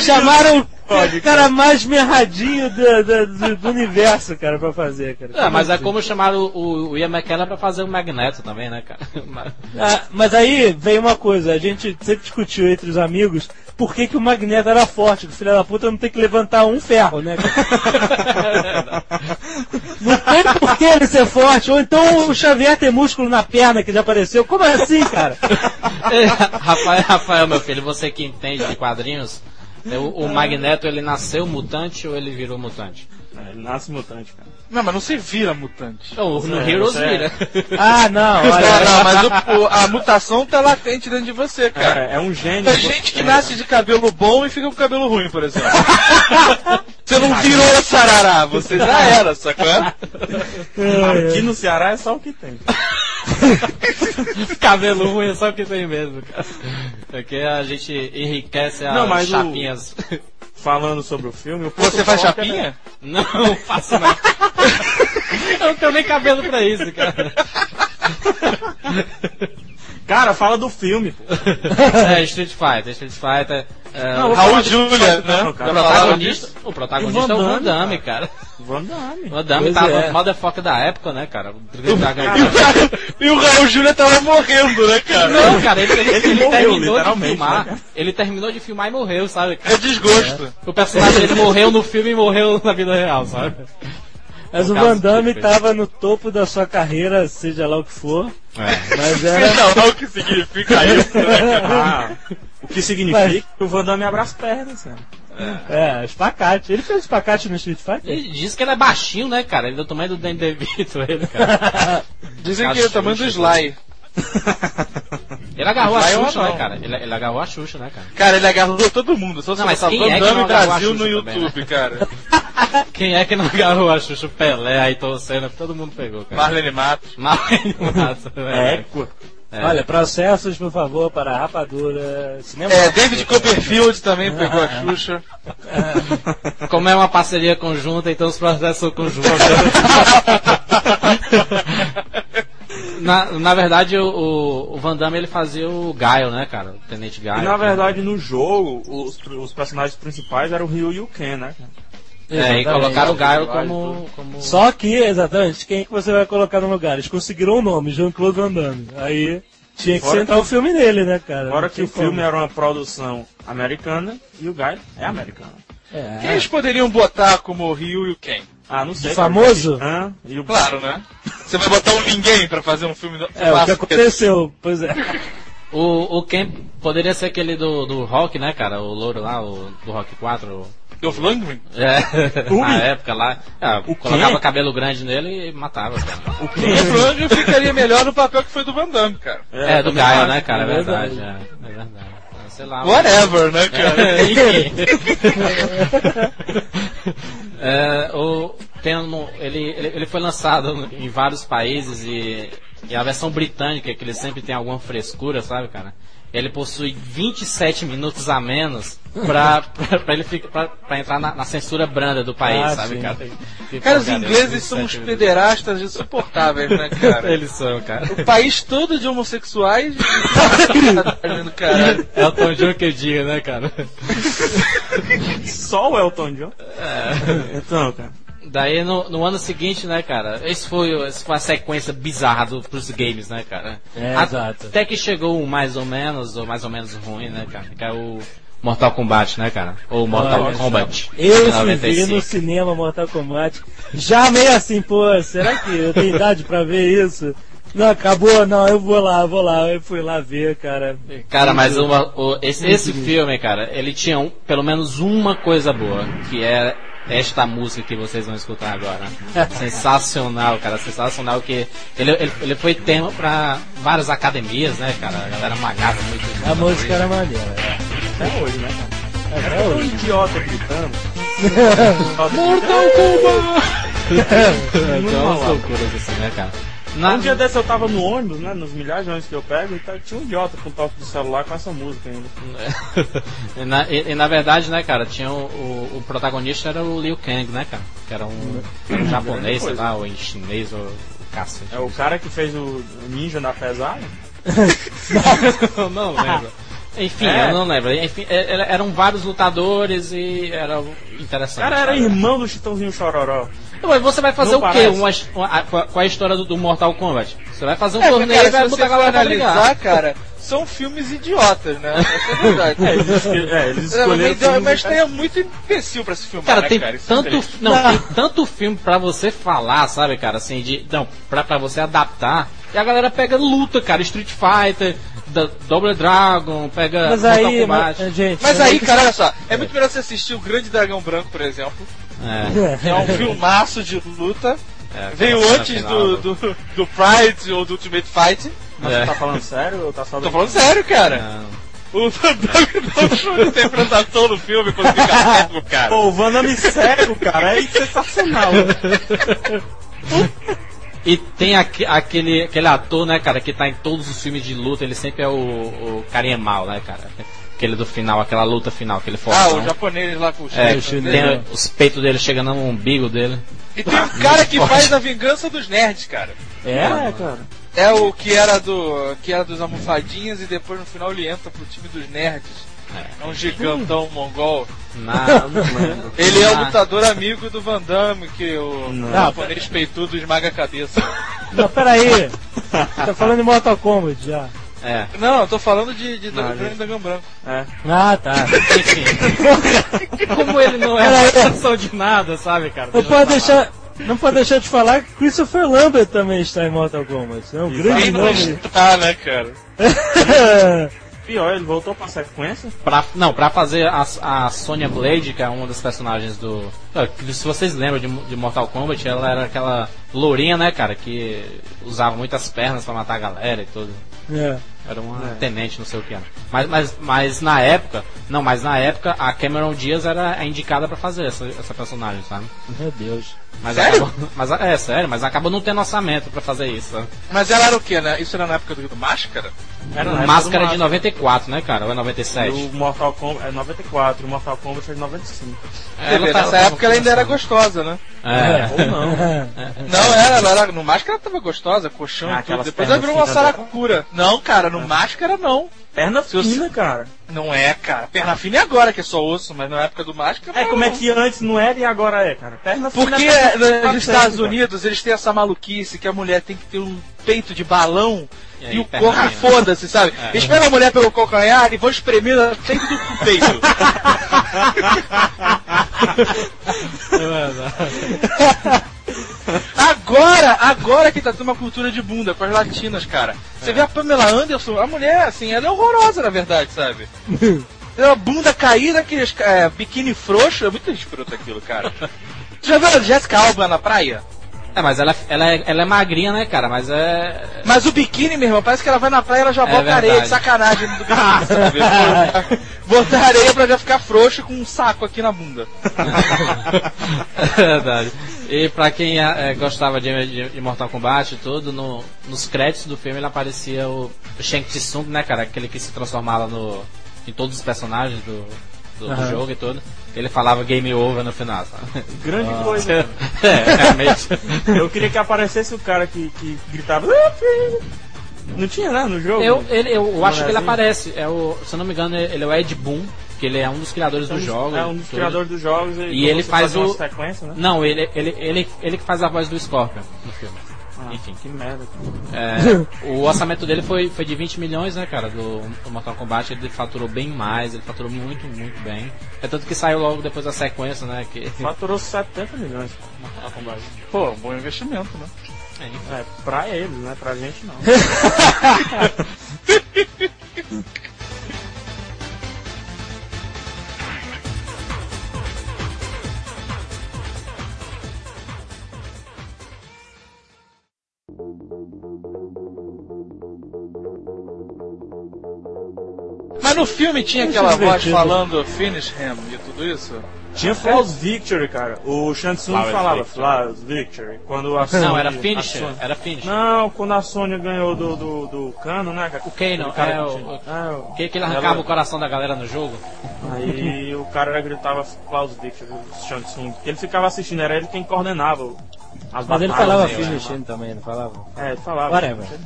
Chamaram o cara mais mirradinho do, do, do- do universo, cara, pra fazer, cara. Ah, mas é como chamaram o, o Ian McKellen pra fazer o Magneto também, né, cara? Mas- Ah, mas aí vem uma coisa, a gente sempre discutiu entre os amigos por que, que o Magneto era forte, que o filho da puta não tem que levantar um ferro, né? não tem por que ele ser forte, ou então o Xavier tem músculo na perna que já apareceu. Como assim, cara? É, Rafael, Rafael, meu filho, você que entende de quadrinhos, é, o, o Magneto ele nasceu mutante ou ele virou mutante? Ele nasce mutante, cara. Não, mas não se vira mutante. Oh, no É, Heroes você é- vira. Ah, não, olha. Não, não, mas o- o- a mutação tá latente dentro de você, cara. É, é um gênio. Tem gente que nasce de cabelo bom e fica com cabelo ruim, por exemplo. Você não virou sarará, você já era, sacou? Aqui no Ceará é só o que tem. Cabelo ruim é só o que tem mesmo, cara. Porque a gente enriquece as Não, mas o- chapinhas. Falando sobre o filme, o Você faz é- chapinha? Não, faço não. Eu não tenho nem cabelo pra isso, cara. Cara, fala do filme, pô. É, Street Fighter, Street Fighter. é, Não, o Raul Fighter, né? cara. Falar protagonista, o protagonista O é o Van Damme, Damme, cara. Van Damme. O Van Damme Pois tava é. o motherfucker da época, né, cara? O Dragão- E o Raul Júlia tava morrendo, né, cara? Não, cara, ele, ele, Ele ele morreu, terminou de literalmente, filmar. né? Ele terminou de filmar e morreu, sabe? É desgosto. O personagem dele morreu no filme e morreu na vida real, sabe? Mas o Van Damme tava no topo da sua carreira, seja lá o que for. É. Mas era. Seja lá o que significa isso, né? Ah, o que significa Mas- que o Van Damme abre as pernas, cara. É, espacate. Ele fez espacate no Street Fighter? Ele diz que ele é baixinho, né, cara? Ele é do tamanho do Dan DeVito, ele, cara. Dizem que é o tamanho do Sly. Ele agarrou a Xuxa, não? né, cara? Ele, ele agarrou a Xuxa, né, cara? Cara, ele agarrou todo mundo. Só se Não, mas quem é que não agarrou a Brasil Xuxa no também, YouTube, cara. Quem é que não agarrou a Xuxa? O Pelé, aí Senna, todo mundo pegou, cara. Marlene Matos. Marlene Matos, É, é. É. Olha, processos, por favor, para a rapadura. Cinema. É, David Copperfield também pegou a Xuxa. Como é uma parceria conjunta, então os processos são conjuntos. Na, na verdade, o, o, Van Damme ele fazia o Gaio, né, cara? O Tenente Gaio. E na verdade no jogo, os, os personagens principais eram o Ryu e o Ken, né? É, e colocaram o Gaio como. como... Só que, exatamente, quem que você vai colocar no lugar? Eles conseguiram o nome, Jean-Claude Van Damme. Aí tinha que Fora centrar o filme nele, né, cara? Agora Não que tinha o filme como. era uma produção americana e o Guy é americano. Quem É. eles poderiam botar como o Ryu e o Ken? Ah, não sei. De famoso? Ah, e o Claro, né? Você vai botar um ninguém pra fazer um filme do... É, o que clássico. aconteceu, pois é. O, o Ken poderia ser aquele do, do Rock, né, cara? O louro lá, o, do Rock 4. o- Dolph Lundgren? É, Ui. na época lá. É, O colocava Ken? cabelo grande nele e matava, cara. O Dolph Lundgren ficaria melhor no papel que foi do Van Damme, cara. É, do também Gaio, acho. né, cara? É é verdade. verdade. É, é verdade. Sei lá. Whatever, né, cara? É, enfim. É, o, tem um- ele, ele, ele foi lançado em vários países e, e a versão britânica, que ele sempre tem alguma frescura, sabe, cara? Ele possui 27 minutos a menos pra, pra, pra ele ficar, pra, pra entrar na, na censura branda do país, Ah, sabe, sim. cara? Que Cara, os porcaria, ingleses são uns 27 minutos. pederastas insuportáveis, né, cara? Eles são, cara. O país todo de homossexuais. Caralho. É o Tom John que eu digo, né, cara? Só o Elton John. É. Então, cara. Daí no, no ano seguinte, né, cara? Esse foi, esse foi a sequência bizarra do, pros games, né, cara? É, A- exato. Até que chegou um mais ou menos, ou mais ou menos ruim, né, cara? Que é o Mortal Kombat, né, cara? Ou Mortal Olha Kombat. Eu 95. no cinema Mortal Kombat. Já meio assim, pô, será que eu tenho idade pra ver isso? Não, acabou, não, eu vou lá, vou lá. Eu fui lá ver, cara. Cara, mas uma, o- esse, esse filme, cara, ele tinha um- pelo menos uma coisa boa, que é esta música que vocês vão escutar agora. sensacional, cara, sensacional que ele, ele, ele foi tema pra várias academias, né, cara? A galera magava muito. A música era maneira. é. Até hoje, né, cara? Até Um hoje. idiota gritando. Mortal Kombat! Então, loucuras assim, né, cara? Na- Um dia desse eu tava no ônibus, né? Nos milhares de ônibus que eu pego, e tá- tinha um idiota com toque de celular com essa música ainda. e, na, e- e na verdade, né, cara, tinha o, o, o protagonista era o Liu Kang, né, cara? Que era um, um japonês, sei lá, ou em chinês, ou o cacete. É o cara que fez o Ninja na pesada. Eu não lembro. Enfim, É. eu não lembro. Enfim, é- é- eram vários lutadores e era O interessante. cara era irmão do Chitãozinho Chororó. Mas você vai fazer Não o quê? Uma, uma, a- com a- história do, do Mortal Kombat? Você vai fazer um É, torneio cara, e vai botar a galera analisar, cara, são filmes idiotas, né? Essa é verdade. É, eles, é, eles É, escolheram. mas, filmes mas tem muito imbecil pra se filmar, Cara, né, tem cara? É tanto, triste. não, tem tanto filme pra você falar, sabe, cara, assim, de, não, pra, pra você adaptar. E a galera pega luta, cara, Street Fighter, da- Double Dragon, pega Mas aí, mas, gente. Mas aí, cara, olha só, é muito melhor você assistir o Grande Dragão Branco, por exemplo. É, É um filmaço de luta. é, Veio antes cena do, final do, do Pride ou do Ultimate Fight. Mas É. você tá falando sério ou tá só Tô falando sério, cara. Não. O Van Damme não show de interpretação no filme quando fica cego, cara. Pô, o Van Damme cego, cara, é sensacional. E tem aque- aquele, aquele ator, né, cara, que tá em todos os filmes de luta, ele sempre é o, o carinha mal, né, cara? Aquele do final, aquela luta final, aquele Ah, fortão. o japonês lá com o É, tem os peitos dele chegando no umbigo dele. E tem um cara que faz a vingança dos nerds, cara. É, cara. É o que era do. que era dos almofadinhas e depois no final ele entra pro time dos nerds. É um gigantão mongol. Na, Ele é o lutador amigo do Van Damme, que o Não. japonês peitudo esmaga a cabeça. Não, peraí. tá falando de Mortal Kombat já. É, Não, eu tô falando de, de Não, gente. Dragão Branco. É. Ah, tá. enfim. Como ele não é exceção de nada, sabe, cara? Não pode deixar. Não pode deixar de falar que Christopher Lambert também está em Mortal Kombat. É um grande Quem não nome. está, né, cara? Pior, ele voltou pra sequência? Pra, não, pra fazer a, a Sonya Blade, que é uma das personagens do. Ah, Se vocês lembram de, de Mortal Kombat, ela era aquela lourinha, né, cara, que usava muitas pernas pra matar a galera e tudo. É. Era uma tenente, não sei o que era. Mas, mas, mas na época, não, mas na época a Cameron Diaz era a indicada pra fazer essa, essa personagem, sabe? Meu Deus. Mas Sério? Acabou, mas, é sério, mas acabou não tendo orçamento pra fazer isso. sabe? Mas ela era o quê, né? Isso era na época do, do Máscara? Era na época Máscara do de 94, né, cara? Ou é 97? O Mortal Kombat é 94, o Mortal Kombat é de 95. É, tá- nessa época ela ainda era gostosa, né? É. Ou não. Não, era, ela era. No Máscara ela tava gostosa, colchão Ah, e tudo. Depois ela virou uma dela. saracura. Não, cara, no Máscara não. Perna fina, cara. Não é, cara. Perna fina é agora que é só osso, mas na época do Máscara. É, não. como é que antes não era e agora é, cara? Perna fina. Porque é perna né, fina nos Estados sempre, Unidos eles têm essa maluquice que a mulher tem que ter um peito de balão E e, aí, o perna corpo fina. foda-se, sabe? Eles pegam a mulher pelo calcanhar e vão espremer dentro do peito. Agora, agora que tá tendo uma cultura de bunda com as latinas, cara. Você vê a Pamela Anderson, a mulher, assim, ela é horrorosa, na verdade, sabe? É uma bunda caída, aqueles é, biquíni frouxo, é muito escroto aquilo, cara. Já viu a Jessica Alba na praia? É, mas ela, ela, é, ela é magrinha, né, cara? Mas é. Mas o biquíni, meu irmão, parece que ela vai na praia e ela já É bota areia de sacanagem do biquíni, sabe? Botar areia pra já ficar frouxo com um saco aqui na bunda. É verdade. E pra quem é, gostava de, de, de Mortal Kombat e tudo, no, nos créditos do filme ele aparecia o, Shang Tsung, né, cara? Aquele que se transformava no, em todos os personagens do, do, do Aham. jogo e tudo. Ele falava game over no final, sabe? Grande coisa. é, realmente. Eu queria que aparecesse o cara que, que gritava. Não tinha, né, no jogo? Eu, ele, eu acho que ele Bonezinho. aparece. É o, se eu não me engano, ele é o Ed Boon, que ele é um dos criadores É do dos- jogo. É um dos tudo. criadores dos jogos. E quando ele faz o- sequência, né? Não, ele, ele, ele, ele que faz a voz do Scorpion no filme. Ah, Enfim. Que merda. É, o orçamento dele foi, foi de 20 milhões, né, cara, do, do Mortal Kombat. Ele faturou bem mais, ele faturou muito, muito bem. É tanto que saiu logo depois da sequência, né, que... Faturou 70 milhões. Mortal Kombat. Pô, um bom investimento, né? É, pra eles, né? Pra gente não. Mas no filme tinha aquela voz falando finish him e tudo isso? Tinha Flawless Victory, cara. O Shansung Flawless falava Victory. Flawless Victory. Quando a Não, Sony- era a Finisher, Sony- era Finisher. Não, quando a Sony ganhou do, do, do Kano, né? cara? O Kano, cara é, que o- tinha- o- É, o- Que, que ele ela- arrancava o coração da galera no jogo? Aí o cara gritava Klaus Victor, o Shansung. Ele ficava assistindo, era ele quem coordenava as Mas ele batalhas falava dele, né? também, não falava? É, ele falava. Whatever. Ele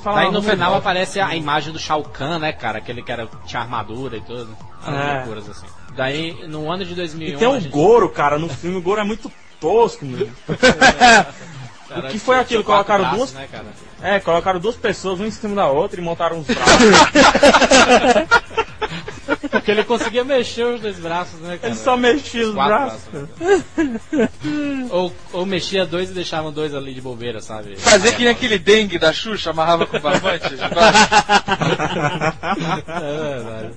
falava Daí no final bom. aparece a imagem do Shao Kahn, né, cara? Aquele que era, tinha armadura e tudo. É. loucuras, assim. Daí, no ano de 2001... E tem um gente- Goro, cara, no filme o Goro é muito tosco, era- o que foi aquilo? tinha quatro Colocaram braços, duas- Né, cara? É, colocaram duas pessoas, uma em cima da outra e montaram uns braços. Porque ele conseguia mexer os dois braços, né, cara? ele só mexia os Quatro braços. braços. Ou, ou mexia dois e deixavam dois ali de bobeira, sabe? Fazer que nem aquele dengue da Xuxa, amarrava com barbante. É verdade.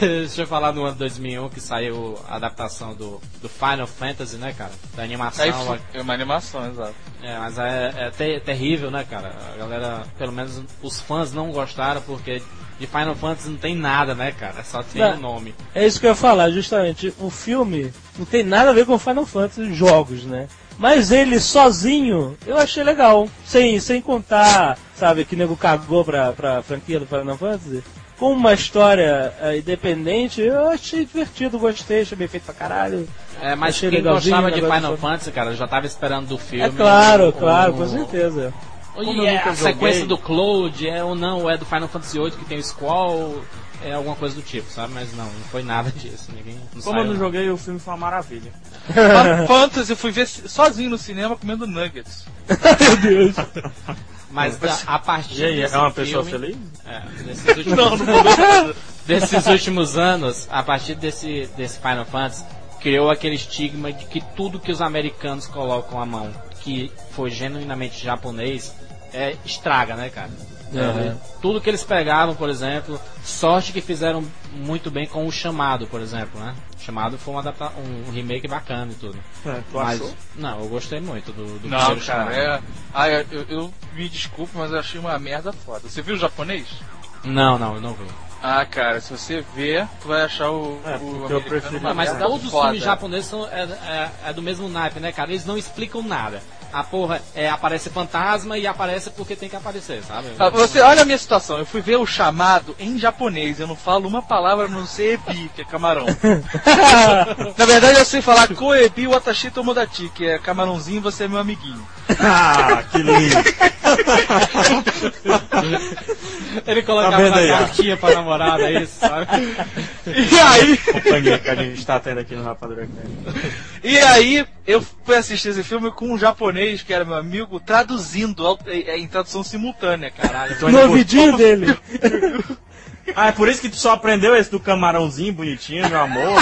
Deixa eu falar no ano 2001 que saiu a adaptação do, do Final Fantasy, né, cara? Da animação. É uma animação, exato. É, mas é, é ter- terrível, né, cara? A galera, pelo menos os fãs não gostaram porque de Final Fantasy não tem nada, né, cara? Só tem o nome. É isso que eu ia falar, justamente. O filme não tem nada a ver com Final Fantasy jogos, né? Mas ele sozinho, eu achei legal. Sem, sem contar, sabe, que nego cagou pra, pra franquia do Final Fantasy. Com uma história eh, independente, eu achei divertido, gostei, achei bem feito pra caralho. É, mas Achei quem gostava de Final Fantasy, cara, já tava esperando do filme. É claro, um- claro, um- com certeza. Como nunca nunca a sequência joguei- do Cloud, é ou não, é do Final Fantasy VIII que tem o Squall, é alguma coisa do tipo, sabe? Mas não, não foi nada disso. Ninguém não Como eu não joguei, o filme foi uma maravilha. Final Fantasy eu fui ver sozinho no cinema comendo nuggets. Meu Deus. Mas a, a partir E aí, desse é uma pessoa filme, feliz? É, desses últimos, Não, não desses últimos anos, a partir desse, desse Final Fantasy, criou aquele estigma de que tudo que os americanos colocam à mão, que foi genuinamente japonês, é, estraga, né, cara? Uhum. Tudo que eles pegavam, por exemplo, sorte que fizeram muito bem com o Chamado, por exemplo, né? O Chamado foi um, adapta um remake bacana e tudo. É, tu Mas, achou? não, eu gostei muito do, do Não, primeiro cara, Chamado. é. Ah, eu, eu me desculpe, mas eu achei uma merda foda. Você viu o japonês? Não, não, eu não vi. Ah, cara, se você ver, tu vai achar o. É, o eu prefiro- mas merda todos os foda. filmes japoneses são é, é- é do mesmo naipe, né, cara? Eles não explicam nada. A porra é aparece fantasma e aparece porque tem que aparecer, sabe? Ah, Você olha a minha situação, eu fui ver o chamado em japonês, eu não falo uma palavra não ser ebi, que é camarão. Na verdade eu sei falar koebi watashi tomodachi, que é camarãozinho você é meu amiguinho. Ah, que lindo. Ele colocava Tá ó? cartinha pra namorada, é isso, sabe? E aí, Companhia que a gente tá tendo aqui no Rapadura e aí eu fui assistir esse filme com um japonês, que era meu amigo, traduzindo au- é, em tradução simultânea, cara. Caralho, Então No dele. Ah, é por isso que tu só aprendeu esse do camarãozinho bonitinho, meu amor.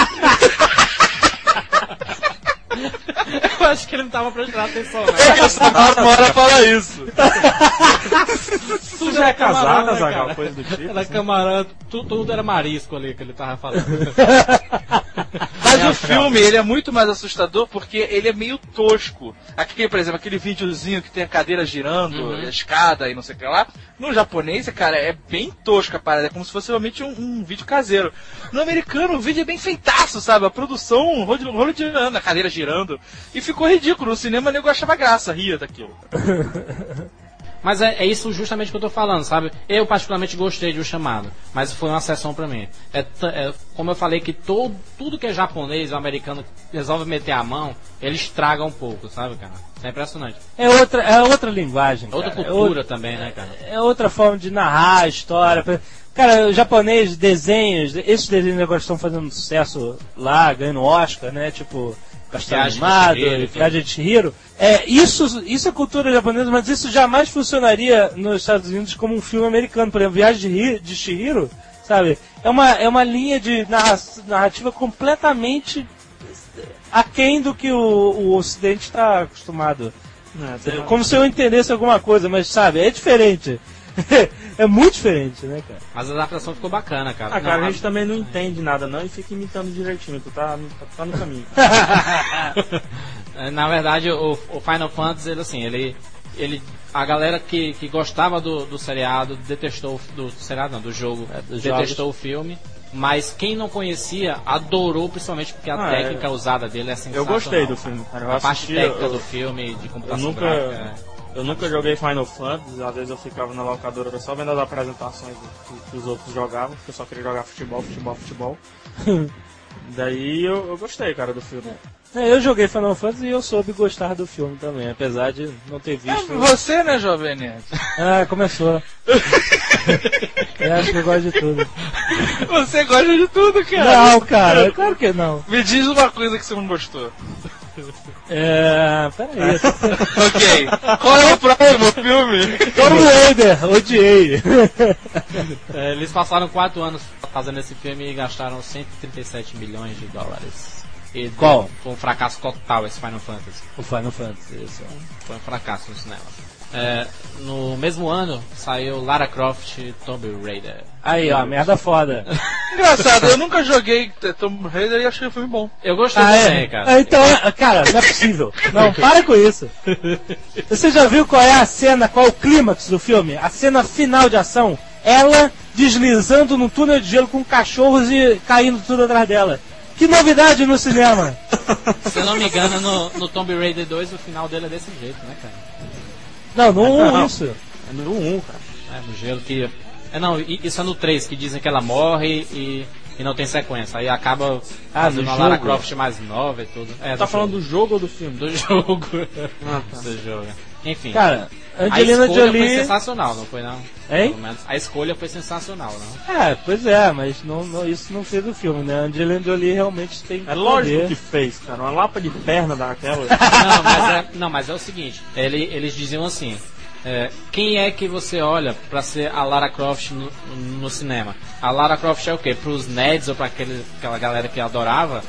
eu acho que ele não tava prestando atenção, né? Essa hora fala isso. Tu já é casada, né, Zagal? Coisa do tipo. Era camarão, tu- tudo era marisco ali que ele tava falando. Mas o filme, ele é muito mais assustador porque ele é meio tosco. Aqui, por exemplo, aquele videozinho que tem a cadeira girando, a escada e não sei o que lá. No japonês, cara, é bem tosco a parada. É como se fosse realmente um, um vídeo caseiro. No americano, o vídeo é bem feitaço, sabe? A produção holly- hollywoodiana, a cadeira girando. E ficou ridículo. No cinema, o nego achava graça, ria daquilo. Mas é, é isso justamente que eu tô falando, sabe? Eu particularmente gostei de O Chamado, mas foi uma sessão pra mim. É, é, como eu falei que todo, tudo que é japonês ou americano resolve meter a mão, ele estraga um pouco, sabe, cara? Isso é impressionante. É outra, é outra linguagem. É outra cara. É cultura outra- também, né, cara? é outra forma de narrar a história. Cara, o japonês, desenhos, esses desenhos agora estão fazendo sucesso lá, ganhando Oscar, né? Tipo, Castelo Viagem de Animado, Viagem de Chihiro. É, isso, isso é cultura japonesa, mas isso jamais funcionaria nos Estados Unidos como um filme americano. Por exemplo, Viagem de, de Chihiro, sabe? É uma, é uma linha de narra- narrativa completamente aquém do que o, o Ocidente está acostumado. É, Como se eu entendesse alguma coisa, mas sabe, é diferente. é muito diferente, né, cara? Mas a adaptação ficou bacana, cara. Ah, cara, Não, a gente também não entende nada não e fica imitando direitinho. Tu tá, tá, tá no caminho. É, Na verdade, o, o Final Fantasy, ele, assim, ele, ele, a galera que, que gostava do, do seriado detestou do seriado, não, do jogo, dos detestou o filme. Mas quem não conhecia adorou, principalmente porque a Ah, é. técnica usada dele é sensacional. Eu gostei do filme, cara. Eu A parte assisti, técnica eu- do filme, de computação nunca- gráfica. É. Eu nunca joguei Final Fantasy, às vezes eu ficava na locadora só vendo as apresentações do- que os outros jogavam, porque eu só queria jogar futebol, futebol, futebol. Daí eu, eu gostei, cara, do filme. É, Eu joguei Final Fantasy e eu soube gostar do filme também, apesar de não ter É visto. você, né, Jovem Nerd? Ah, começou. eu acho que eu gosto de tudo. Você gosta de tudo, cara. Não, cara, claro que não. Me diz uma coisa que você não gostou. É. Peraí. ok. Qual é o próximo filme? Tomb Raider, odiei. É, eles passaram quatro anos fazendo esse filme e gastaram 137 milhões de dólares. E Qual? Foi um fracasso total esse Final Fantasy. o Final Fantasy, isso. Foi um fracasso no cinema. É, no mesmo ano saiu Lara Croft Tomb Raider. Aí, ó, merda foda. Engraçado, eu nunca joguei Tomb Raider e achei o filme bom. Eu gostei Ah, também, é? cara. Então, cara, não é possível. Não, para com isso. Você já viu qual é a cena, qual é o clímax do filme? A cena final de ação? Ela deslizando num túnel de gelo com cachorros e caindo tudo atrás dela. Que novidade no cinema! Se eu não me engano, no, no Tomb Raider 2 o final dele é desse jeito, né, cara? Não, não, Não. isso. É no 1, cara. É, no gelo que. É, não, isso é no 3, que dizem que ela morre e, e não tem sequência. Aí acaba Ah, fazendo no uma Lara? Croft mais nova e tudo. É, Tá do falando jogo. do jogo ou do filme? do jogo. Ah, tá. do jogo. Enfim. Cara, a Angelina escolha foi Jolie. sensacional, não foi não? Hein? Pelo menos a escolha foi sensacional, não? É, pois é, mas não, não- isso não fez o filme, né? Angelina Jolie realmente tem É lógico poder. que fez, cara. Uma lapa de perna daquela. Não, mas é, não, mas é o seguinte, ele- eles diziam assim, é, quem é que você olha pra ser a Lara Croft no, no cinema? A Lara Croft é o quê? Pros nerds ou pra aquele, aquela galera que adorava,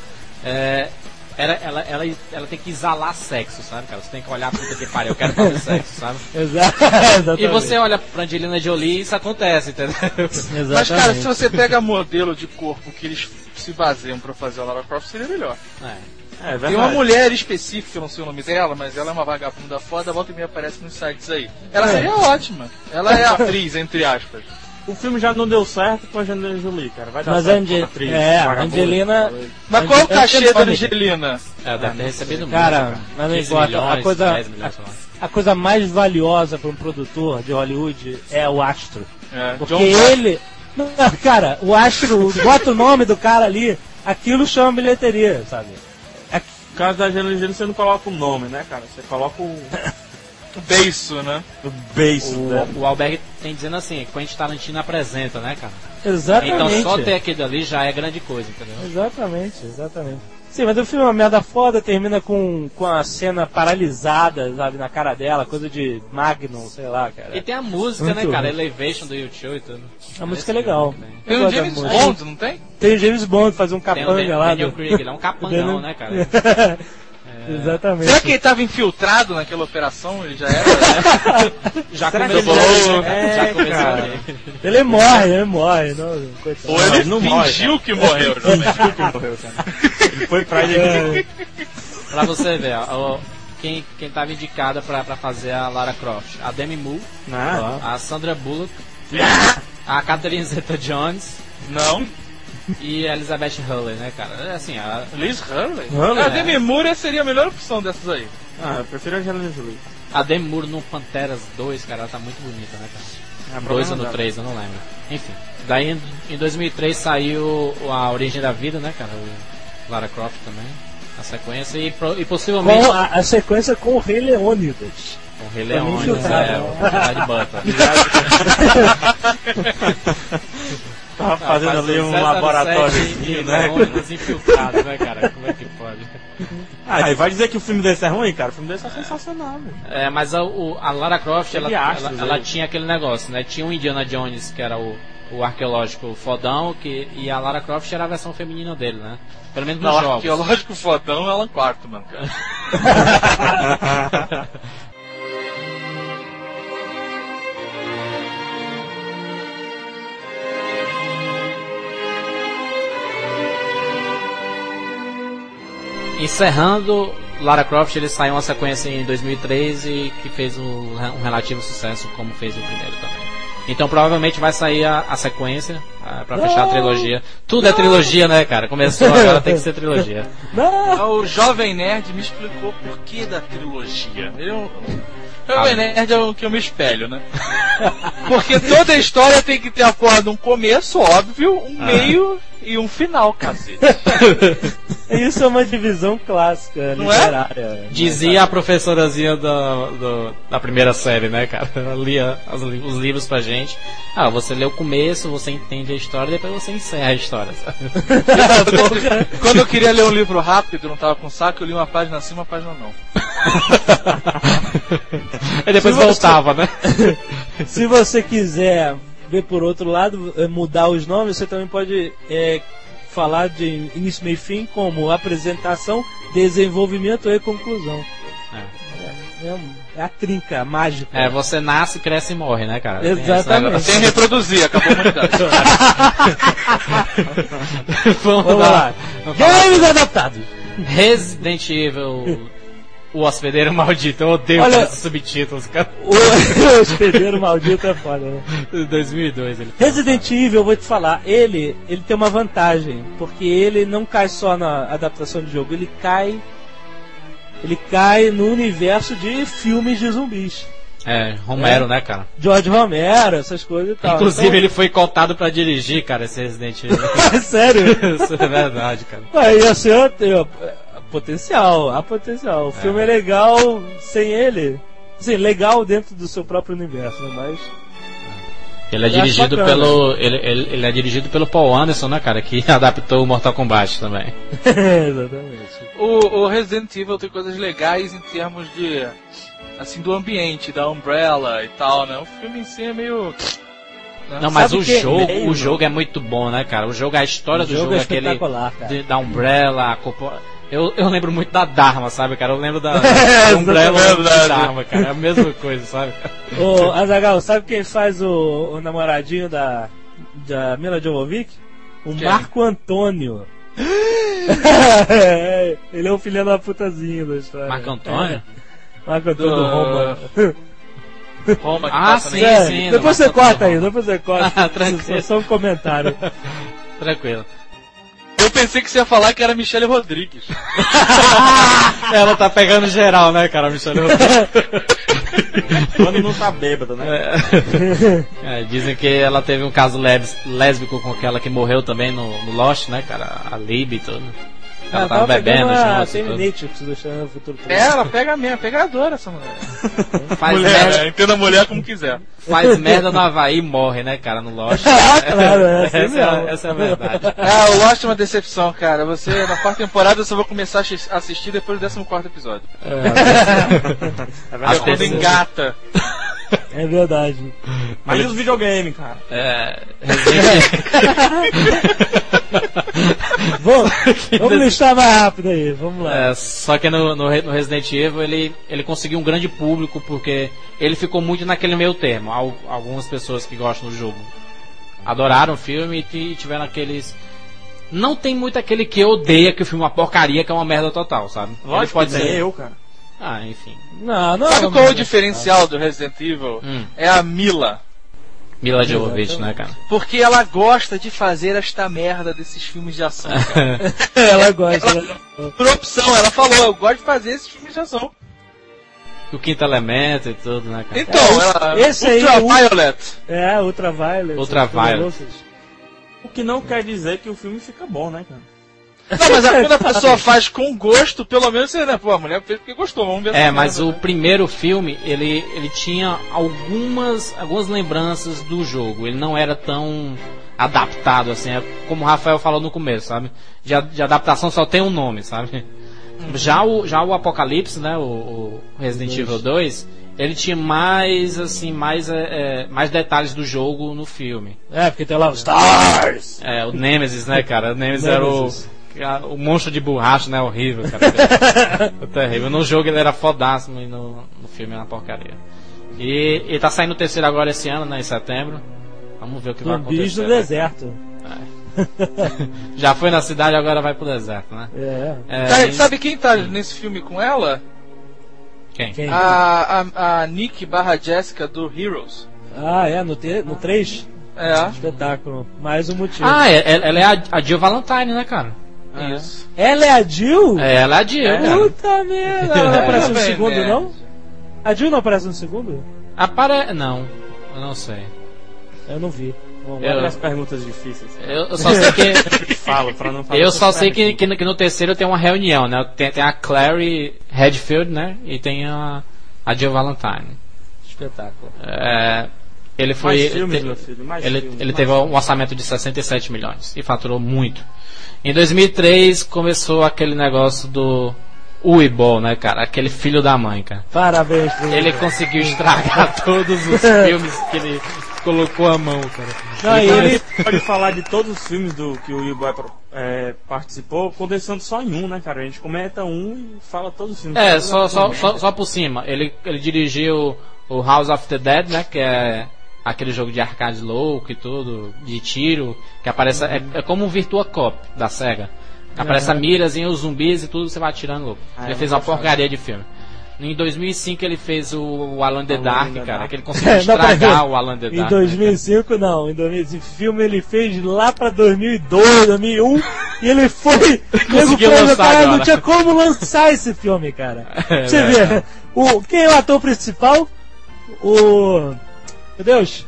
é, era, ela, ela, ela tem que exalar sexo, sabe, cara? Você tem que olhar puta que pariu, eu quero fazer sexo, sabe? Exa- Exatamente. E você olha pra Angelina Jolie e isso acontece, entendeu? Exatamente. Mas, cara, se você pega modelo de corpo que eles se baseiam pra fazer a Lara Croft, seria melhor. É. É verdade. Tem uma mulher específica, eu não sei o nome dela, mas ela é uma vagabunda foda, volta e meia aparece nos sites aí. Ela É. seria ótima. Ela é atriz, entre aspas. O filme já não deu certo com a Angelina Jolie, cara. Vai dar Mas a certo Ange- a atriz, é, a. Angelina. Mas qual é o cachê da Angelina. Angelina? É, deve ter recebido Cara, muito, mas não 15 importa, milhões, a coisa- 10 milhões, sei lá. A coisa mais valiosa para um produtor de Hollywood é o astro. É, Porque John ele. Não, cara, o astro, bota o nome do cara ali, aquilo chama bilheteria, sabe? No caso da Angelina Jolie, você não coloca o nome, né, cara? Você coloca o, O beiço, né? o beijo dela. O, o Alberg tem dizendo assim, Quentin Tarantino apresenta, né, cara? Exatamente. Então só ter aquilo ali já é grande coisa, entendeu? Exatamente, exatamente. Sim, mas o filme é uma merda foda, termina com, com a cena paralisada, sabe, na cara dela, coisa de Magnum, sei lá, cara. E tem a música, Muito né, cara? ruim. Elevation do YouTube e tudo. A música é legal. Tem Eu o James. Bond, não tem? Tem o James Bond, faz um Tem o capanga Dan- lá. Daniel do- Craig, ele é um capangão, né, cara? Exatamente. Será que ele tava infiltrado naquela operação? Ele já era. Já Será que começou, ele já- já É, começou cara. ali. Ele morre, ele morre. Não, coitado. Ou ele não morre, fingiu que morreu. né? Ele foi pra ele. É, Pra você ver, ó, ó, quem, quem tava indicada pra, pra fazer a Lara Croft? A Demi Moore, Não. a Sandra Bullock, a Catherine Zeta-Jones Não. E a Elizabeth Hurley, né, cara? É Assim, a, Liz Hurley? Hurley, a é. Demi Moore seria a melhor opção dessas aí. Ah, eu prefiro a Angelina Jolie. a Demi Moore no Panteras 2, cara, ela tá muito bonita, né, cara? É, Dois problema ou no dela. 3, eu não lembro. Enfim. Daí em, em 2003 saiu a Origem da Vida, né, cara? O Lara Croft também. A sequência e, e possivelmente Com a, a sequência com o Rei Leônidas. com o Rei Leônidas, filtrado. é, o Verdade Butler. Tava fazendo Faz ali o um 007 laboratório, né? Leônidas infiltrados, né, cara? Como é que pode? Ah, e vai dizer que o filme desse é ruim, cara? O filme desse é sensacional, velho. É, mas a, o- a Lara Croft, ela, astros ela, ela tinha aquele negócio, né? Tinha o Indiana Jones, que era o, o arqueológico fodão, que, e a Lara Croft era a versão feminina dele, né? Pelo menos nos Não, jogos. arqueológico fodão é Alan Quartman, cara. Encerrando, Lara Croft ele saiu uma sequência em 2003 e que fez um, um relativo sucesso como fez o primeiro também. Então provavelmente vai sair a, a sequência ah, pra fechar a trilogia. Tudo é trilogia, né, cara? Começou agora tem que ser trilogia. Não! O Jovem Nerd me explicou por que da trilogia. É O Jovem Nerd é o que eu me espelho, né? Porque toda história tem que ter a porra de um começo, óbvio, um meio e um final, cacete. Isso é uma divisão clássica Não é? literária. Dizia a professorazinha da, do- da primeira série, né, cara? Ela lia as os livros pra gente. Ah, você lê o começo, você entende a história, depois você encerra a história, sabe? Quando eu queria ler um livro rápido, não tava com saco, eu li uma página sim, uma página não. Aí depois Se você- voltava, né? Se você quiser ver por outro lado, eh, mudar os nomes, você também pode eh, falar de início, meio e fim como apresentação, desenvolvimento e conclusão. É, é um- é a trinca mágica. É, você nasce, cresce e morre, né, cara? Exatamente. Sem reproduzir, acabou a humanidade. Vamos, Vamos lá. lá. Vamos falar Games adaptados. Resident Evil, o hospedeiro maldito. Eu odeio Olha- esses subtítulos, cara. O hospedeiro maldito é foda, né? 2002 ele. Resident Evil, eu vou te falar, ele, ele tem uma vantagem, porque ele não cai só na adaptação de jogo, ele cai ele cai no universo de filmes de zumbis. É, Romero, né, cara? George Romero, essas coisas e tal. Inclusive Então- ele foi cotado pra dirigir, cara, esse Resident Evil. Sério? Isso é verdade, cara. Ia ser tem, ó, potencial, há potencial. O filme é legal sem ele. Assim, legal dentro do seu próprio universo, né? Mas. Ele é dirigido bacana. pelo. Ele, ele, ele é dirigido pelo Paul Anderson, né, cara? Que adaptou o Mortal Kombat também. Exatamente. O, o Resident Evil tem coisas legais em termos de. Assim, do ambiente, da Umbrella e tal, né? O filme em si é meio. Não, mas Sabe o que jogo, meio, o jogo é muito bom, né, cara? O jogo, a história O do jogo jogo, é é aquele cara. de- da Umbrella, a corpo- eu, eu lembro muito da Dharma, sabe, cara? Eu lembro da, É, Umbrella e da Dharma, cara. É a mesma coisa, sabe? Ô, Azagal, sabe quem faz o, o namoradinho da, da Mila Jovovich? O Quem? Marco Antônio. Ele é o filho da putazinha da história. Marco Antônio? É, Marco Antônio Do- Roma. Roma que Ah, passa sim, É, sim, depois do você corta aí, depois você corta. Ah, tranquilo. Só um comentário. Tranquilo. Eu pensei que você ia falar que era Michelle Rodrigues. Ela tá pegando geral, né, cara, Michelle? Quando não tá bêbado, né? É, dizem que ela teve um caso lés- lésbico com aquela que morreu também no, no Lost, né, cara? A Lib e tudo. Ela Ah, tava bebendo a. Terminatrix do Exterminador do Futuro 3. É, ela pega mesmo, pegadora essa mulher. Faz mulher, merda, é, entenda a mulher como quiser. faz merda no Havaí e morre, né, cara, no Lost. Ah, claro, é assim essa, mesmo. é, essa é a verdade. Ah, o Lost é uma decepção, cara. Você, na quarta temporada, eu só vou começar a assis- assistir depois do 14 episódio. É É verdade. quando engata. É verdade. Mas e os videogames, cara? É, Resident Vamos, vamos listar mais rápido aí, vamos lá. É, só que no, no no Resident Evil ele, ele conseguiu um grande público porque ele ficou muito naquele meio termo. Al- Algumas pessoas que gostam do jogo adoraram o filme e ti- tiveram aqueles. Não tem muito aquele que odeia que o filme é uma porcaria, que é uma merda total, sabe? ele Lógico pode que tem ser. eu, cara. Ah, enfim. Não, não. Sabe não, qual é o diferencial do Resident Evil? Hum. É a Mila. Mila Jovovich, né, cara? Porque ela gosta de fazer esta merda desses filmes de ação. cara. Ela gosta. né? Por opção, ela falou, eu gosto de fazer esses filmes de ação. o quinto elemento e tudo, né, cara? Então, É, ela. esse aí, Ultraviolet. É, Ultraviolet. Ultraviolet. O que não quer dizer que o filme fica bom, né, cara? Não, mas a- quando a pessoa faz com gosto, pelo menos você, né? Pô, a mulher fez porque gostou, vamos ver É, mas o né? primeiro filme, ele, ele tinha algumas, algumas lembranças do jogo. Ele não era tão adaptado assim, é como o Rafael falou no começo, sabe? De, de adaptação só tem um nome, sabe? Já o, já o Apocalipse, né, o, o Resident Evil 2, ele tinha mais, assim, mais, é, é, mais detalhes do jogo no filme. É, porque tem lá os Stars. É, o Nemesis, né, cara? O Nemesis era o, Nemesis. O monstro de borracha, né? Horrível, cara. Foi terrível. No jogo ele era fodássimo e no, no filme era uma porcaria. E ele tá saindo o terceiro agora esse ano, né? Em setembro. Vamos ver o que vai Zumbis acontecer. do né? deserto. Já foi na cidade, agora vai pro deserto, né? É. É, Cara, e- sabe quem tá nesse filme com ela? quem? Quem? A, a, a Nick barra Jessica do Heroes. Ah, é, no, te, no 3? É, Espetáculo. Mais um motivo. Ah, é- é- ela é a, a Jill Valentine, né, cara? Isso. Ela é a Jill? É, ela é a Jill. Puta merda. Ela não aparece no Bem, segundo, não? A Jill não aparece no segundo? Apare... Não, eu não sei. Eu não vi. Vamos Eu- as perguntas difíceis. Eu, eu só sei que... Falo, pra não falar. Eu só sei que, que, no- que no terceiro tem uma reunião, né? Tem, tem a Clary Redfield, né? E tem a, a Jill Valentine. Espetáculo. É, ele foi. Mais filmes, meu filho, mais ele, filmes, ele mais teve um orçamento de 67 milhões e faturou muito. Em 2003 começou aquele negócio do Uibol, né, cara? Aquele filho da mãe, cara. Parabéns pro Ele conseguiu estragar todos os filmes que ele colocou a mão, cara. Não, e Ele ele... pode falar de todos os filmes do que o Boy é, participou, condensando só em um, né, cara? A gente comenta um e fala todos os filmes. É, só, só, filmes. só, só por cima. Ele, ele dirigiu o House of the Dead, né? Que é aquele jogo de arcade louco e tudo, de tiro, que aparece. É, é como um Virtua Cop da SEGA. Aparece a mirazinha, os zumbis e tudo, você vai atirando louco. Ah, ele eu fez não uma porcaria de filme. Em 2005 ele fez o, o Alan the Dark, cara, que ele conseguiu Não, peraí. estragar o Alan the Em Dark. 2005 não, em 2000, esse filme ele fez lá pra 2002, 2001 e ele foi. Conseguiu lançar cara, não agora." tinha como lançar esse filme, cara. É, Você vê, o, quem é o ator principal? O. Meu Deus,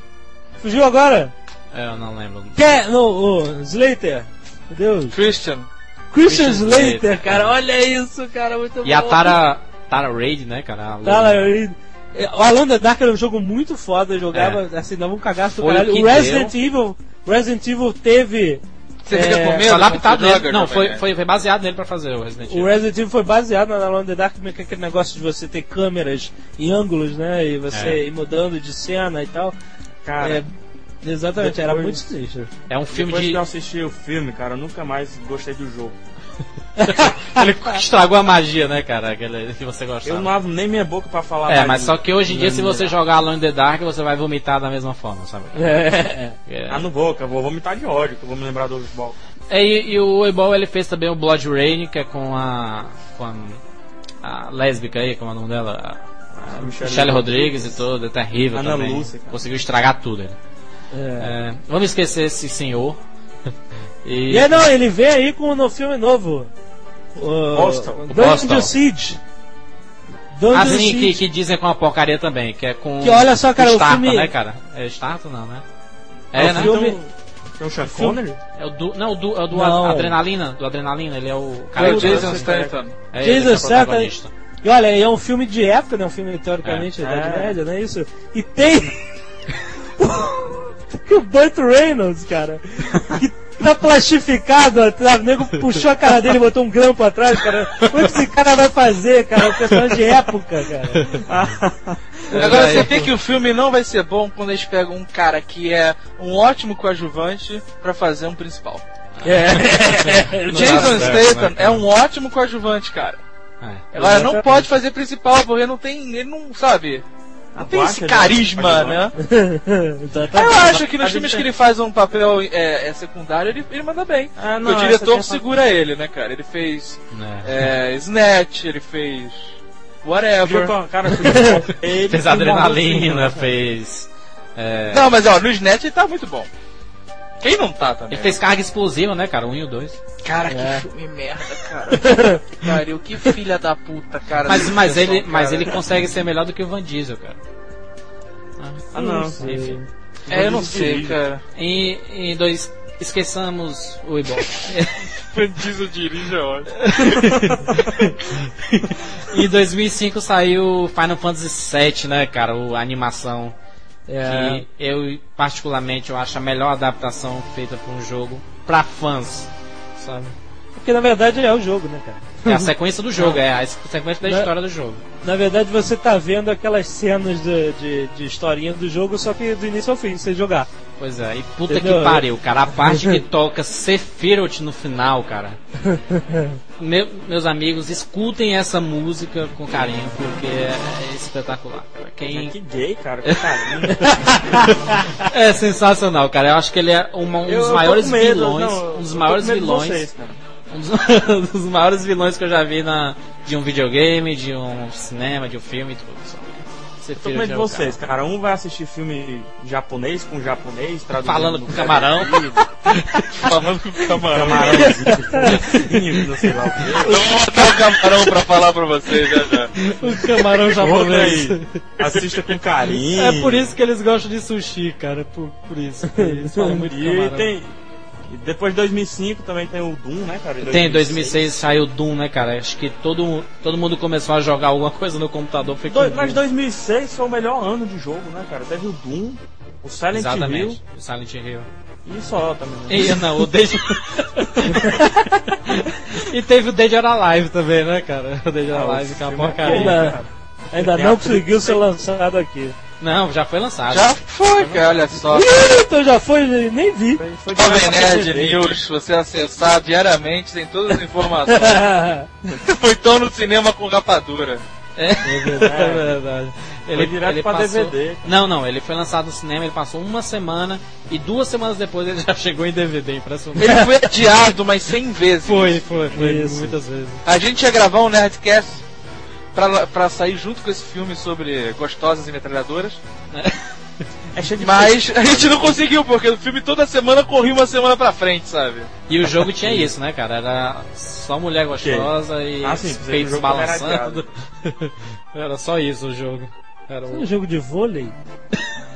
fugiu agora? É, eu não lembro. Quem é? No, o Slater. Meu Deus. Christian. Christian Christian Slater, Slater, cara, olha isso, cara, muito bom. E a Tara, Tara Raid, né, cara? Tara. Reid. O Alan the Dark era um jogo muito foda, eu jogava, assim, dava um cagaço do Foi o caralho. que O Resident Evil, Resident Evil teve. Você É, fica com Foi medo? adaptado você nele. joga, Não, foi, foi, foi baseado nele pra fazer o Resident O Evil. Resident Evil foi baseado na Alan the Dark, que é aquele negócio de você ter câmeras e ângulos, né? E você É. ir mudando de cena e tal. Cara, É, exatamente, era depois- muito sinistro. É um filme depois de. que eu assisti o filme, cara, eu nunca mais gostei do jogo. Ele estragou a magia, né, cara? Aquele que você gostava. Eu não abro nem minha boca pra falar É, mas só que hoje em dia, se você jogar Alone in the Dark, você vai vomitar da mesma forma, sabe? É. É. Ah, que eu vou vomitar de ódio, que eu vou me lembrar do futebol. É, e, e o Ebol ele fez também o Blood Rain, que é com a. com a, a lésbica aí, como é o nome dela? A, a Michelle Michelle Rodrigues e tudo, é terrível Ana também. Lúcia, cara. Conseguiu estragar tudo. Ele. É. É, vamos esquecer esse senhor. e, E é, não, ele vem aí com no filme novo. O, o O Dungeon Postal. Siege. Dungeon assim, Siege. que, que dizem com uma porcaria também, que é com. Que olha só, cara, o estátua, filme- né, cara? É estátua, não, né? É, É, o né? filme- Então, tem um Sean Connery? É o do. Não, o do, é o do Não. Adrenalina. Do Adrenalina, ele é o É cara o que- Jason Statham. É é Jason o Statham. protagonista. E olha, é um filme de época, né? Um filme teoricamente É. da Idade É. Média, não é isso? E tem. tem o Burt Reynolds, cara. Que tá plastificado atrás. O nego puxou a cara dele e botou um grampo atrás, cara. O que esse cara vai fazer, cara? Um personagem de época, cara. Agora você vê que o filme não vai ser bom quando eles pegam um cara que é um ótimo coadjuvante pra fazer um principal. É. O Jason certo, Statham né, é um ótimo coadjuvante, cara. É. Agora não pode fazer principal porque não tem, ele não sabe. Não tem esse carisma, é um né? Eu acho que nos A filmes que ele faz um papel é, é secundário, ele, ele manda bem. Ah, Porque o diretor segura ele, né, cara? Ele fez É. é, Snatch, ele fez whatever. colocar- Cara, ele Fez adrenalina, fez. é, Não, mas ó, no Snatch ele tá muito bom. Quem não tá também? Ele fez carga explosiva, né, cara? Um e o dois. Cara, É. que filme merda, cara. Pariu, que filha da puta, cara. Mas, mas, direção, ele, mas cara. ele consegue ser melhor do que o Van Diesel, cara. Ah, não. Enfim. É, eu não sei, cara. E, e dois. Esqueçamos o Ibol. Van Diesel dirige é ótimo. em 2005 saiu Final Fantasy VII, né, cara? O, a animação. É. Que eu, particularmente, eu acho a melhor adaptação feita para um jogo pra fãs, sabe? Porque na verdade é o jogo, né, cara? É a sequência do jogo, é a sequência da Né? história do jogo. Na verdade você tá vendo aquelas cenas de, de, de historinha do jogo, só que do início ao fim, sem jogar. Pois é, e puta Entendeu? que pariu, cara. A parte que toca Sephiroth no final, cara. Meu- meus amigos, escutem essa música com carinho, porque é, é espetacular, cara. Quem... Que gay, cara. Que carinho. É sensacional, cara. Eu acho que ele é uma- um Eu- dos eu maiores com medo, vilões. não, um dos maiores com vilões. vocês, um dos, um dos maiores vilões que eu já vi na, de um videogame, de um cinema, de um filme e tudo. Eu tô com medo de vocês, cara. Um vai assistir filme japonês com japonês, traduzindo Falando com camarão. Falando com o camarão. Camarãozinho, não sei lá o quê. Eu vou botar o camarão pra falar pra vocês já já. O camarão japonês. Assista com carinho. É por isso que eles gostam de sushi, cara. Por, por isso. Eles falam muito E camarão. tem. Depois de 2005 também tem o Doom, né, cara? Tem, 2006 saiu Doom, né, cara? Acho que todo, todo mundo começou a jogar alguma coisa no computador. Foi Dois- mas 2006 foi o melhor ano de jogo, né, cara? Teve o Doom, o Silent Exatamente. O Silent Hill. Hill e só também. Né? E não, o Dead. e teve o Dead or Alive também, né, cara? O Dead or Ah, Alive, que é uma é porcaria. Ainda, não a- conseguiu ser lançado aqui. Não, já foi lançado. Já foi, cara, olha só. Ih, então já foi, nem vi. Foi, foi Jovem Nerd. News, você acessar diariamente, tem todas as informações. Ou então no cinema com rapadura. É, é verdade. Foi direto pra passou- DVD. Não, não, ele foi lançado no cinema, ele passou uma semana e duas semanas depois ele já chegou em DVD, impressionante. Ele foi adiado umas 100 vezes. Foi, foi, foi Isso. muitas vezes. A gente ia gravar um Nerdcast pra, pra sair junto com esse filme sobre gostosas e metralhadoras. É cheio de Mas a gente não conseguiu, porque o filme toda semana corria uma semana pra frente, sabe? E o jogo tinha isso, né, cara? Era só mulher gostosa e Ah, sim, peitos jogo balançando. Era só isso o jogo. Era o- Um jogo de vôlei?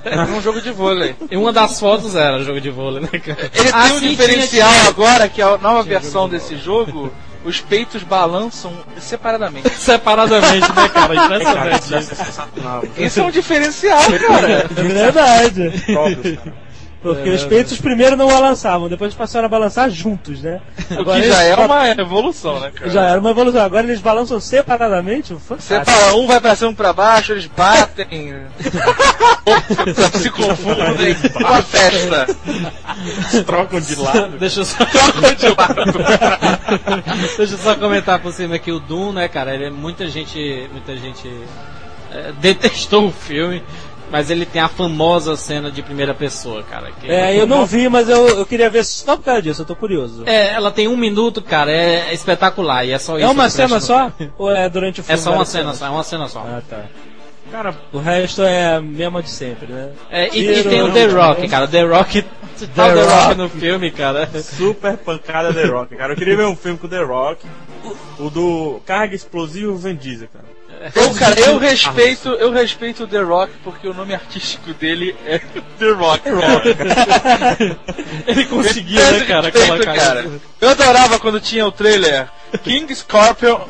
Era um jogo de vôlei. E uma das fotos era jogo de vôlei, né, cara? Ele Ah, tem um sim, diferencial tinha, tinha. agora, que a nova versão desse jogo, os peitos balançam separadamente. Separadamente, né, cara? Cara, Impressionante. isso é sensacional. Isso é um diferencial, cara. É verdade. Cara. Porque os peitos primeiro não balançavam, depois passaram a balançar juntos, né? O que já é uma evolução, né, cara? Já era uma evolução. Agora eles balançam separadamente. Você Fantástico. fala, um vai pra cima um pra baixo, eles batem, se confundem com a festa. Trocam de lado. Deixa eu só. Deixa eu só comentar por cima que o Doom, né, cara, ele, muita gente, muita gente é, detestou o filme, mas ele tem a famosa cena de primeira pessoa, cara. que- É, eu não vi, mas eu, eu queria ver só por causa disso, eu tô curioso. É, ela tem um minuto, cara, é, espetacular e é só isso. É uma cena no- só? Ou é durante o filme? É só uma cena só, é uma cena só. Ah, tá. Cara, O resto é a mesma de sempre, né? É, e, e tem o The Rock, cara. The Rock. The, The Rock. Rock no filme, cara. super pancada The Rock, cara. Eu queria ver um filme com The Rock. O do Carga Explosivo Vin Diesel, cara. Eu, cara, eu respeito, eu respeito o The Rock porque o nome artístico dele é The Rock. Ele conseguia, né, cara? Respeito, Aquela cara. Eu adorava quando tinha o trailer King Scorpion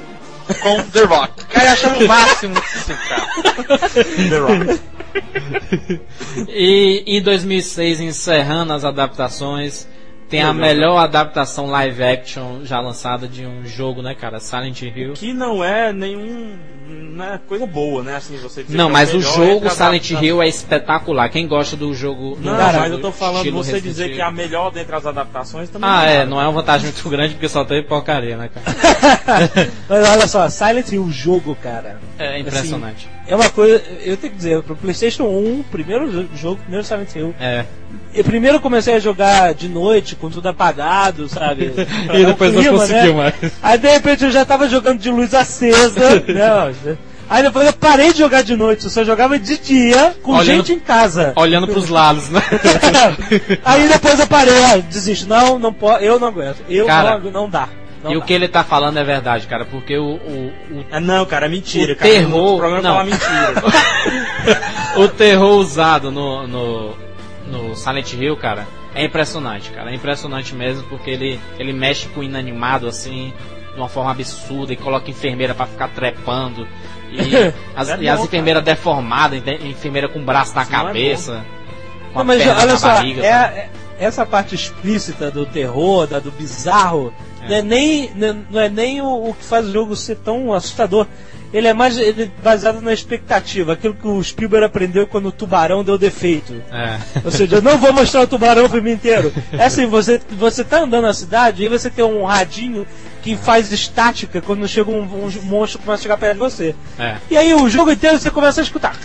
com The Rock. Cara, eu achava o máximo isso, cara. The Rock. E em 2006, encerrando as adaptações, tem a melhor adaptação live action já lançada de um jogo, né, cara? Silent Hill. Que não é nenhum. Não é coisa boa, né? Assim, você dizer Não, que é mas o jogo Silent. Hill é espetacular. Quem gosta do jogo. do Não, jogo mas eu tô falando você Resident dizer Evil. que é a melhor dentre as adaptações também. Ah, é, nada. não é uma vantagem muito grande porque só tem porcaria, né, cara? Mas olha só, Silent Hill, o jogo, cara. É impressionante. É uma coisa, eu tenho que dizer, pro PlayStation 1, primeiro jo- jogo, primeiro Silent Hill. É. Eu primeiro comecei a jogar de noite, com tudo apagado, sabe? E depois não Clima, conseguiu né? mais. Aí de repente eu já tava jogando de luz acesa, né? Aí depois eu parei de jogar de noite, eu só jogava de dia com Olhando- gente em casa. Olhando pros lados, né? Aí depois eu parei, ah, desisto. Não, não pode, eu não aguento. Eu Cara, não, não dá. Não E o dá. que ele tá falando é verdade, cara, porque o, o, o Ah, não, cara, é mentira, O cara. terror- O programa não. fala mentira. o terror usado no, no, no Silent Hill, cara, é impressionante, cara. É impressionante mesmo, porque ele, ele mexe com o inanimado assim, de uma forma absurda, e coloca enfermeira pra ficar trepando. E as, É e as enfermeiras deformadas, enfermeira com o braço na Isso é cabeça. com Não, mas olha só, barriga, é, é- essa parte explícita do terror, da, do bizarro, não é nem, não é nem o, o que faz o jogo ser tão assustador. Ele é mais ele é baseado na expectativa, aquilo que o Spielberg aprendeu quando o tubarão deu defeito. É. Ou seja, eu não vou mostrar o tubarão o filme inteiro. É assim, você, você tá andando na cidade e você tem um radinho que faz estática quando chega um, um monstro começa a chegar perto de você. É. E aí o jogo inteiro você começa a escutar.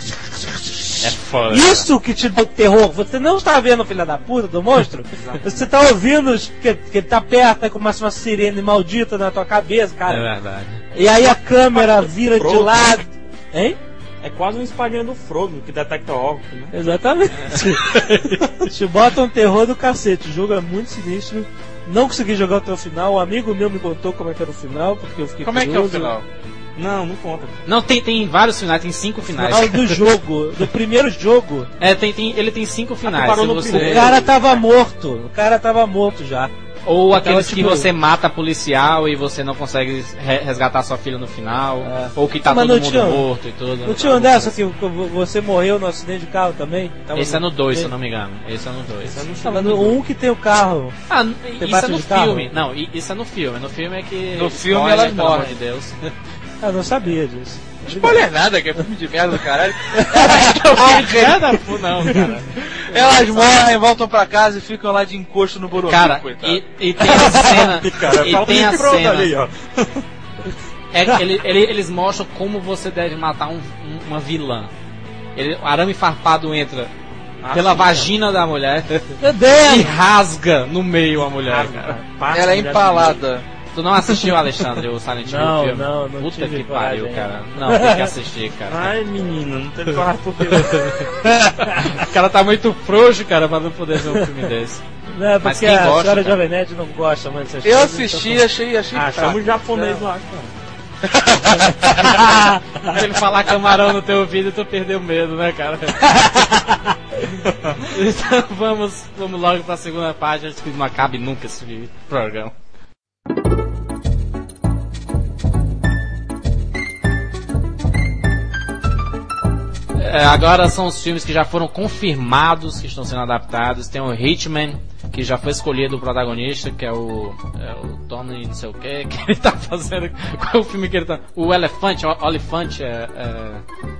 É foda. Isso que te dá o terror. Você não está vendo o filho da puta do monstro. você está ouvindo que, que ele tá perto, aí começa uma sirene maldita na tua cabeça, É cara. verdade. E aí a câmera vira de lado. Hein? É quase um espadinha do Frodo, que detecta óculos, né? Exatamente. te bota um terror do cacete. O jogo é muito sinistro. Não consegui jogar até o final. Um amigo meu me contou como é que era o final, porque eu fiquei Como é que é o curioso. final? Não, não conta. Não, tem, tem vários finais, tem cinco finais. Final do jogo, do primeiro jogo. É, tem, tem, ele tem cinco finais. parou Se no você-. O cara tava morto. O cara tava morto já. Ou aqueles tipo- que você mata policial e você não consegue re- resgatar sua filha no final. É. Ou que tá Mas todo mundo tinha- morto e tudo. Não tinha um dessa que você morreu no acidente de carro também? Tava Esse é no 2, se eu Esse não me engano. Esse é no 2. é no um que tem o carro. Ah, isso é no de carro? filme. Não, isso é no filme. No filme é que. No filme spoiler, amor morrem. de Deus. Eu não sabia disso. Spoiler nada, que é filme de merda do caralho. Nada, pô, não, cara. Elas morrem, voltam pra casa e ficam lá de encosto no Boromir, Cara, coitado. e, e tem a cena. Cara, e tem a cena. ali, ó. É, que ele- ele- eles mostram como você deve matar um- um- uma vilã. Ele, o arame farpado entra pela sim, vagina da mulher Meu e rasga no meio a mulher, Ela é empalada. Tu não assistiu, Alexandre, o Silent Hill Não, filme? não, não Puta que pariu, coragem cara. Não, tem que assistir, cara. Ai, menino, não teve coragem porque. O cara tá muito frouxo, cara, pra não poder ver um filme desse. Não, é Mas porque quem a gosta, senhora? Jovem Nerd não gosta dessas Eu coisas, assisti, então- achei, achei Ah, chama o japonês lá, cara. Se ele falar camarão no teu ouvido, tu perdeu medo, né, cara? então vamos, vamos logo pra segunda parte, acho que não acabe nunca esse programa. É, agora são os filmes que já foram confirmados que estão sendo adaptados. Tem o Hitman, que já foi escolhido o protagonista, que é o, é o Tony não sei o que, que ele tá fazendo. Qual é o filme que ele tá. O Elefante, o Olifante é. é...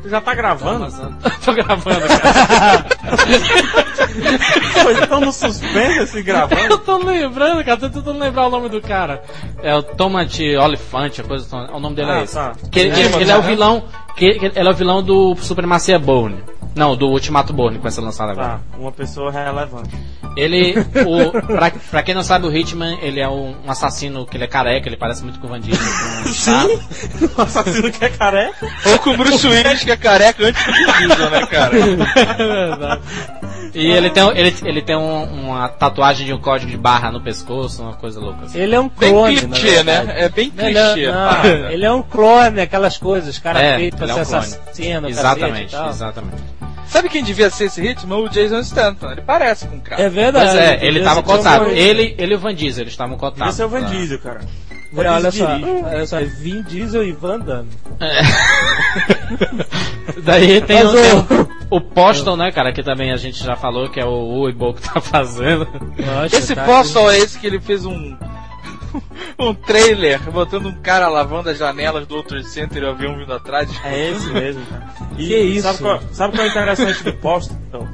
Tu já tá gravando? Tô gravando, cara. Pô, estão no suspense Eu gravando? tô lembrando, cara, tô tentando lembrar o nome do cara. É o Tomate Olifante, a coisa. O nome dele Ah, é esse. tá. Que ele, É, ele- ele é o é- vilão. Que, ele é o vilão do Supremacia Bourne. Não, do Ultimato Bourne que vai ser lançado agora. Tá, uma pessoa relevante. Ele, o, pra, pra quem não sabe, o Hitman, ele é um, um assassino que ele é careca, ele parece muito com o Van Diesel. Com um charme. O assassino que é careca. Ou com o Bruce Willis, que é careca antes do Diesel, né, cara? E ele tem, um- ele, ele tem um- uma tatuagem de um código de barra no pescoço, uma coisa louca assim. Ele é um Bem clone, na clichê, verdade. né? É bem Ele é, clichê. não, ele é um clone, aquelas coisas, cara É, feito pra ele é ser um clone. assassino, Exatamente, e exatamente. Sabe quem devia ser esse ritmo? O Jason Statham. Ele parece com o cara. É verdade. Pois é, ele tava cotado. um- Ele, ele e o Van Diesel, eles estavam cotados. ser o Van Diesel, cara. Olha, Van olha só, olha só, é Vin Diesel e Van Damme. É. Daí tem, Mas o, tem o- Postal, né, cara, que também a gente já falou, que é o Uibo que tá fazendo. Nossa, Esse tá- Postal é esse que ele fez um. um trailer botando um cara lavando as janelas do outro center e o avião vindo atrás. É esse mesmo, cara. E Que isso? Sabe qual, sabe qual é interessante do post? Então,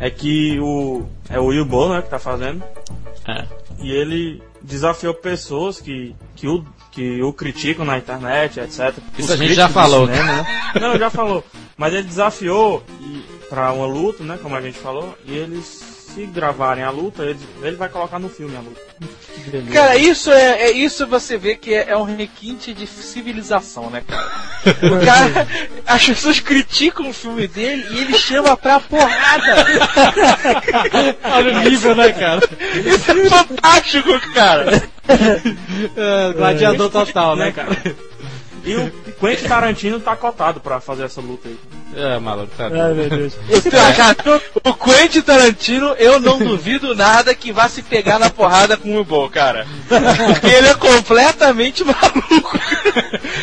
é que o. É o Will né, que tá fazendo. É. E ele desafiou pessoas que, que, o, que o criticam na internet, etc. Isso Os a gente já falou. cinema, né? Não, já falou. Mas ele desafiou e, pra uma luta, né? Como a gente falou. E eles, se gravarem a luta, ele, ele vai colocar no filme a luta. Cara, isso é, é isso você vê que é, é um requinte de civilização, né, cara? O cara, as pessoas criticam o filme dele e ele chama pra porrada. Olha o nível, né, cara? Isso é fantástico, cara. É, gladiador total, né, cara? E o Quentin Tarantino tá cotado pra fazer essa luta aí. É, maluco, tá Ai, meu Deus. Cara, o Quentin Tarantino, eu não duvido nada que vá se pegar na porrada com o Will cara. Porque ele é completamente maluco.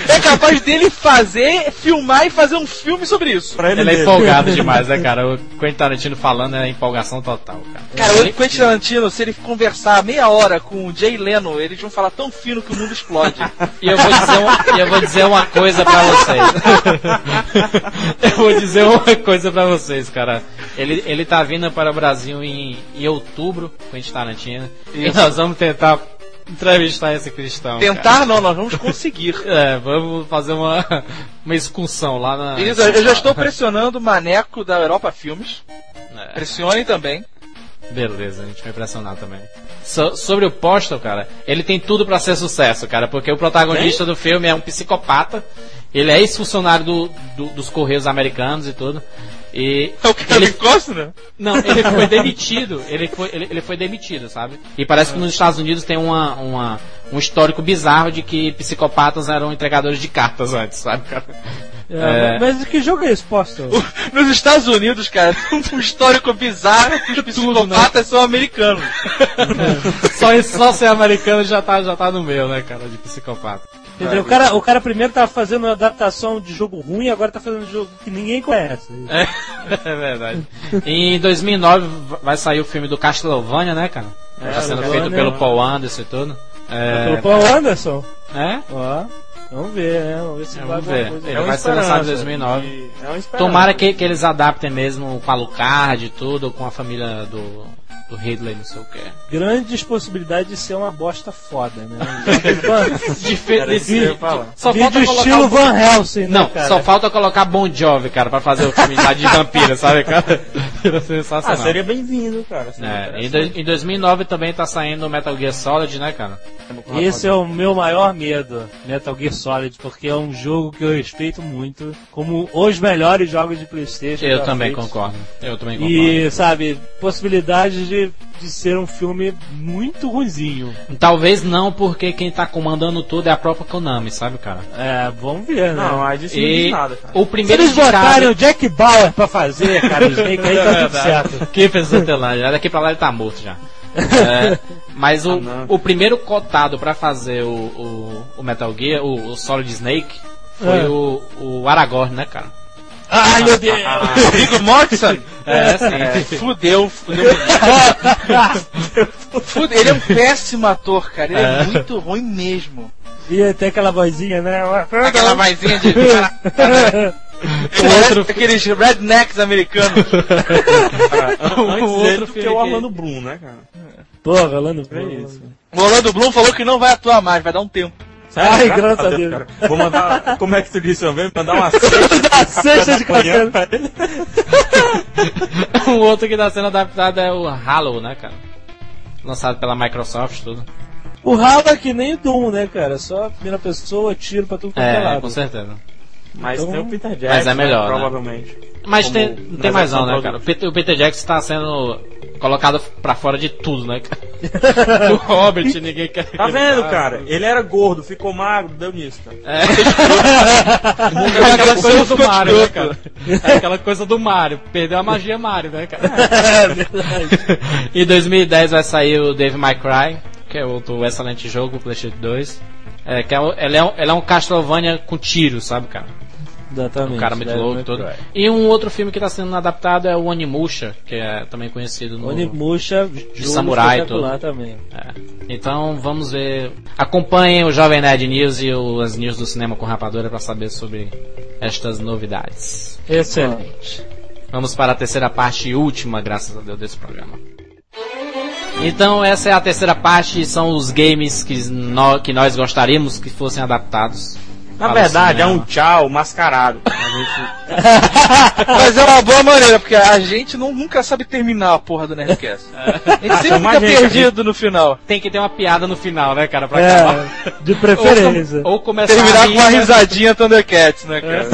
É capaz dele fazer, filmar e fazer um filme sobre isso. Pra ele, Ele é empolgado demais, né, cara? O Quentin Tarantino falando é empolgação total, cara. Cara, o Quentin Tarantino, se ele conversar meia hora com o Jay Leno, eles vão falar tão fino que o mundo explode. E eu vou dizer, um- e eu vou dizer uma coisa pra vocês. eu vou dizer uma coisa pra vocês, cara. Ele, ele tá vindo para o Brasil em, em outubro, Quentin Tarantino. E Isso. nós vamos tentar entrevistar esse cristão. cara. Tentar não, nós vamos conseguir. É, vamos fazer uma, uma excursão lá na. Isso, eu já estou pressionando o Maneco da Europa Filmes. É, Pressionem também. Beleza, a gente vai pressionar também. So- sobre o Postal, cara, ele tem tudo pra ser sucesso, cara, porque o protagonista do filme é um psicopata. Ele é ex-funcionário do, do- dos Correios Americanos e tudo. E É o Kevin ele, Costner? não, ele foi demitido. Ele foi, ele, ele foi demitido, sabe? E parece que nos Estados Unidos tem uma, uma, um histórico bizarro de que psicopatas eram entregadores de cartas antes, sabe, cara? É, É. Mas que jogo é esse, Postal? Nos Estados Unidos, cara, um histórico bizarro os psicopatas são americanos. Só, só ser americano já tá, já tá no meio, né, cara, de psicopata. Entendeu? O cara, o cara primeiro tava fazendo uma adaptação de jogo ruim, agora tá fazendo um jogo que ninguém conhece. É, é verdade. Em 2009 vai sair o filme do Castlevania, né, cara? É, tá sendo feito pelo Paul Anderson e tudo. Pelo É, Paul Anderson. é? Ó, vamos ver, né? Vamos ver se É, vai ver. coisa. Ele uma vai ser lançado em esperança. 2009. E É. Tomara que, que eles adaptem mesmo com a Lucard e tudo, com a família do, do Ridley, não sei o que. Grandes possibilidades de ser uma bosta foda, né? Que eu ia falar. Só Vídeo falta colocar estilo Van Helsing, né, Não, cara? só falta colocar Bon Jovi, cara, pra fazer o filme lá de vampiro, sabe, cara? Era Ah, sensacional. seria bem-vindo, cara. Seria É, em, do- em 2009 também tá saindo o Metal Gear Solid, né, cara? Esse é o meu maior medo, Metal Gear Solid, porque é um jogo que eu respeito muito, como os melhores jogos de Playstation. Eu também feitos. concordo. Eu também concordo. E, sabe, possibilidade de, de ser um filme muito ruizinho. Talvez não, porque quem tá comandando tudo é a própria Konami, sabe, cara? É, vamos ver, né? Não, aí disso não E diz nada, cara. o Se primeiro eles indicado- botarem o Jack Bauer pra fazer, cara, o Snake aí tá tudo certo. Que telândia. Daqui pra lá ele tá morto já. É, mas o, não. o primeiro cotado pra fazer o, o, o Metal Gear, o, o Solid Snake, foi É. o, o Aragorn, né, cara? Ai, meu Deus! Viggo Mortensen? É, sim. Fudeu, fudeu. Fudeu. Ele é um péssimo ator, cara. Ele é, muito ruim mesmo. E até aquela vozinha, né? Aquela vozinha de. O outro- Aqueles rednecks americanos. o outro que é o Orlando Bloom, né, cara? Porra, Orlando É Bloom. isso. O Orlando Bloom falou que não vai atuar mais, vai dar um tempo. Ai, graças a Deus. cara. Vou mandar. Como é que tu disse vez? Mandar uma cesta de café. pra ele. o outro que tá sendo adaptado é o Halo, né, cara? Lançado pela Microsoft, tudo. O Halo é que nem o Doom, né, cara? Só a primeira pessoa, tiro pra tudo quanto é É, lado. com certeza. Mas Então- tem o Peter Jackson. Mas é melhor, né, né? Provavelmente. Mas tem, não tem na mais não, né, cara? O Peter, Jackson tá sendo colocado pra fora de tudo, né, cara? o Hobbit, ninguém quer. Tá vendo, cara? Ele era gordo, ficou magro, deu nisso, cara. É. é aquela coisa do Mario, né, cara? É aquela coisa do Mario. Perdeu a magia Mario, né, cara? É verdade. em 2010 vai sair o Dave My Cry, que é outro excelente jogo, PlayStation 2. É, que é, ele, é um, ele é um Castlevania com tiro, sabe, cara? Exatamente. Um cara muito Devil louco May e. Cry. E um outro filme que está sendo adaptado é o Onimusha, que é também conhecido no. Onimusha, jogo samurai também. É. Então vamos ver. Acompanhem o Jovem Nerd News e o- as news do cinema com rapadura para saber sobre estas novidades. Excelente. Vamos para a terceira parte e última, graças a Deus, desse programa. Então essa é a terceira parte, são os games que, nó- que nós gostaríamos que fossem adaptados. Na o verdade, é cinema. um tchau mascarado. Gente- Mas é uma boa maneira, porque a gente não, nunca sabe terminar a porra do Nerdcast. A gente Ah, sempre fica gente, perdido no final. Tem que ter uma piada no final, né, cara, pra acabar. É, de preferência. Ou começar Terminar a com uma né? risadinha Thundercats, né, cara?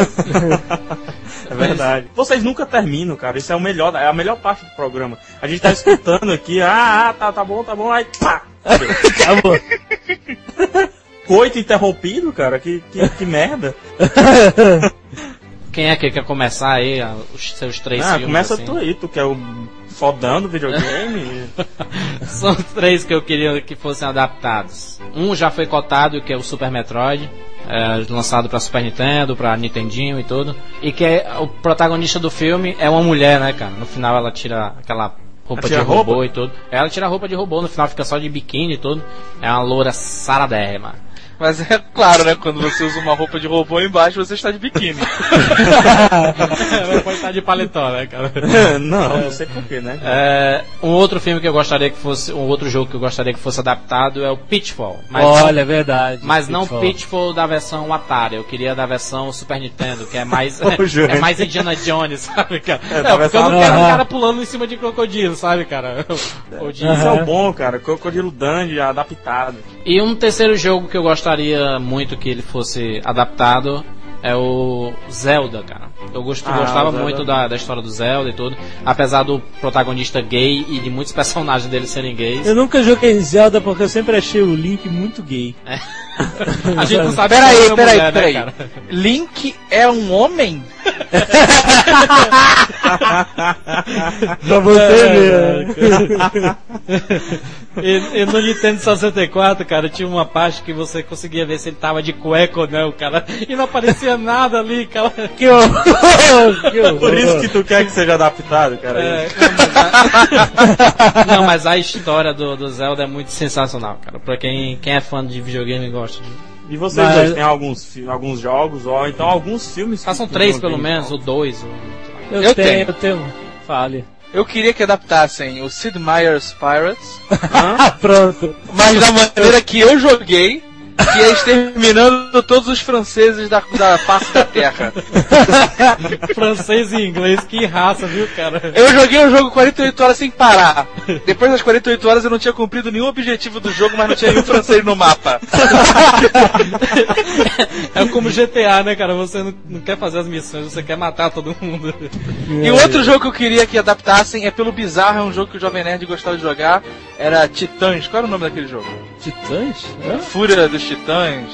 É verdade. Vocês nunca terminam, cara. Isso é o melhor, é a melhor parte do programa. A gente tá escutando aqui, ah, ah, tá, tá bom, tá bom, aí pá! Acabou. Coito interrompido, cara, que, que, que merda. Quem é que quer começar aí os seus três Ah, filmes? começa assim? tu aí, tu que é o fodando videogame. São três que eu queria que fossem adaptados. Um já foi cotado, que é o Super Metroid, é, lançado para Super Nintendo, para Nintendinho e tudo. E que é, o protagonista do filme é uma mulher, né, cara? No final ela tira aquela roupa tira de robô roupa? e tudo. Ela tira a roupa de robô, no final fica só de biquíni e tudo. É uma loura saradérrima. Mas é claro, né? Quando você usa uma roupa de robô embaixo, você está de biquíni. Ela pode estar de paletó, né, cara? não, não sei porquê, né? É, um outro filme que eu gostaria que fosse, um outro jogo que eu gostaria que fosse adaptado é o Pitfall. Mas não- Olha, é verdade. Mas não Pitfall. Pitfall da versão Atari, eu queria da versão Super Nintendo, que é mais Júlio. é mais Indiana Jones, sabe, cara? É, É, porque eu não quero um cara pulando em cima de crocodilo, sabe, cara? Isso é o bom, cara. Crocodilo Dandy adaptado. E um terceiro jogo que eu gostaria muito que ele fosse adaptado é o Zelda, cara. Eu gosto, Ah, gostava muito da, da história do Zelda e tudo, apesar do protagonista gay e de muitos personagens dele serem gays. Eu nunca joguei Zelda porque eu sempre achei o Link muito gay. A gente não sabe Peraí, é peraí, né, peraí. Link é um homem? Pra você É, ver. E, e no Nintendo 64, cara, tinha uma parte que você conseguia ver se ele tava de cueca ou não, cara. E não aparecia nada ali, cara. Que horror! Que horror! Por isso que tu quer que seja adaptado, cara. É, não, mas a, não, mas a história do, do Zelda é muito sensacional, cara. Pra quem, quem é fã de videogame e gosta de. E vocês Mas- dois têm alguns, alguns jogos, ou então alguns filmes? Ah, são que três pelo menos, então. ou dois. Ou... Eu, Eu tenho, tenho. eu tenho. Fale. Eu queria que adaptassem o Sid Meier's Pirates, Ah, pronto. mas da maneira que eu joguei, que é exterminando todos os franceses da, da face da terra. Francês e inglês, que raça, viu, cara? Eu joguei o jogo 48 horas sem parar. Depois das 48 horas eu não tinha cumprido nenhum objetivo do jogo, mas não tinha nenhum francês no mapa. É como GTA, né, cara? Você não, não quer fazer as missões, você quer matar todo mundo. E o outro jogo que eu queria que adaptassem é pelo Bizarro, é um jogo que o Jovem Nerd gostava de jogar. Era Titãs. Qual era o nome daquele jogo? Titãs? Hã? Fúria dos Titãs.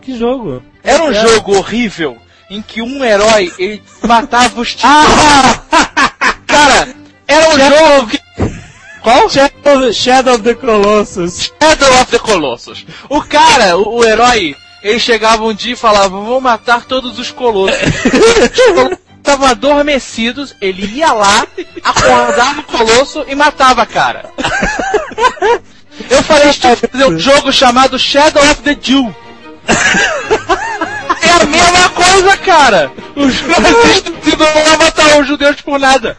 Que jogo? Era um É. jogo horrível em que um herói ele matava os titãs. Cara, era um jogo que. Qual? Shadow, Shadow of the Colossus. Shadow of the Colossus. O cara, o, o herói, ele chegava um dia e falava: Vou matar todos os colossos. Os colossos estavam adormecidos, ele ia lá, acordava o colosso e matava a cara. Eu falei, gente tinha que fazer um jogo chamado Shadow of the Jew. É a mesma coisa, cara! Os nazistas não vão matar os judeus por nada.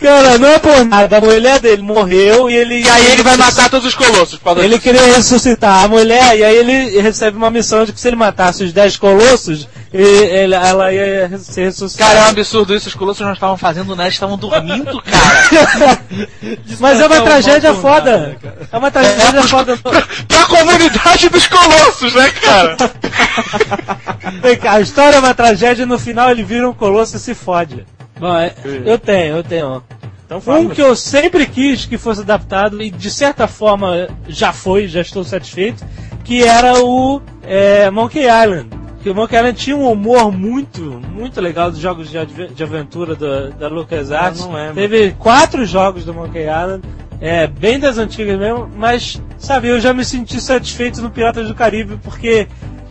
Cara, não é por nada. A mulher dele morreu e ele. E aí ele vai matar todos os colossos. Ele queria ressuscitar a mulher e aí ele recebe uma missão de que se ele matasse os 10 colossos, e- ele- ela ia ser ressuscitada. Cara, é um absurdo isso. Os colossos não estavam fazendo nada, estavam dormindo, cara. Mas é uma tragédia foda. nada, cara. É uma tragédia foda. pra comunidade dos colossos, né, cara? Vem cá, A história é uma tragédia e no final ele vira um colosso e se fode. Bom, é- eu tenho, eu tenho. Então fala. Um que eu sempre quis que fosse adaptado e de certa forma já foi, já estou satisfeito, que era o é, Monkey Island. Que o Monkey Island tinha um humor muito, muito legal dos jogos de, de aventura do- da LucasArts. Não lembro. Teve quatro jogos do Monkey Island, é, bem das antigas mesmo, mas, sabe, eu já me senti satisfeito no Piratas do Caribe porque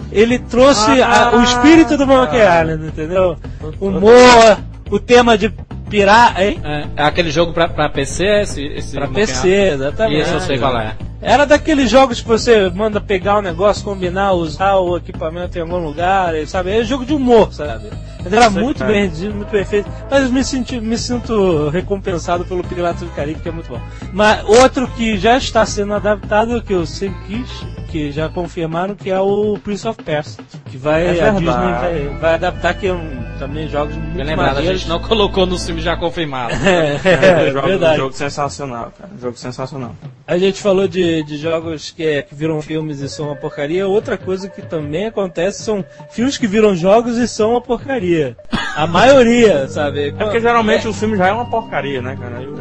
ele trouxe Ah, a- o espírito do Monkey Island, entendeu? O humor, o tema de pirata, hein? É, é aquele jogo pra, pra PC, esse, esse Pra PC, exatamente. Isso eu sei qual é. Era daqueles jogos que você manda pegar o negócio, combinar, usar o equipamento em algum lugar, sabe? É jogo de humor, sabe? Mas era muito cara. bem redigido, muito bem feito. Mas eu me, senti, me sinto recompensado pelo Piratas do Caribe, que é muito bom. Mas outro que já está sendo adaptado, que eu sempre quis, que já confirmaram, que é o Prince of Persia. Que vai, É a Disney vai, vai adaptar, que é um, também jogos muito Bem lembrado, a gente não colocou no filme já confirmado. É, É, é, jogo, verdade. jogo sensacional, cara. Jogo sensacional. A gente falou de, de jogos que, é- que viram filmes e são uma porcaria. Outra coisa que também acontece são filmes que viram jogos e são uma porcaria. A maioria, sabe? É porque geralmente o filme já é uma porcaria, né, cara? Eu-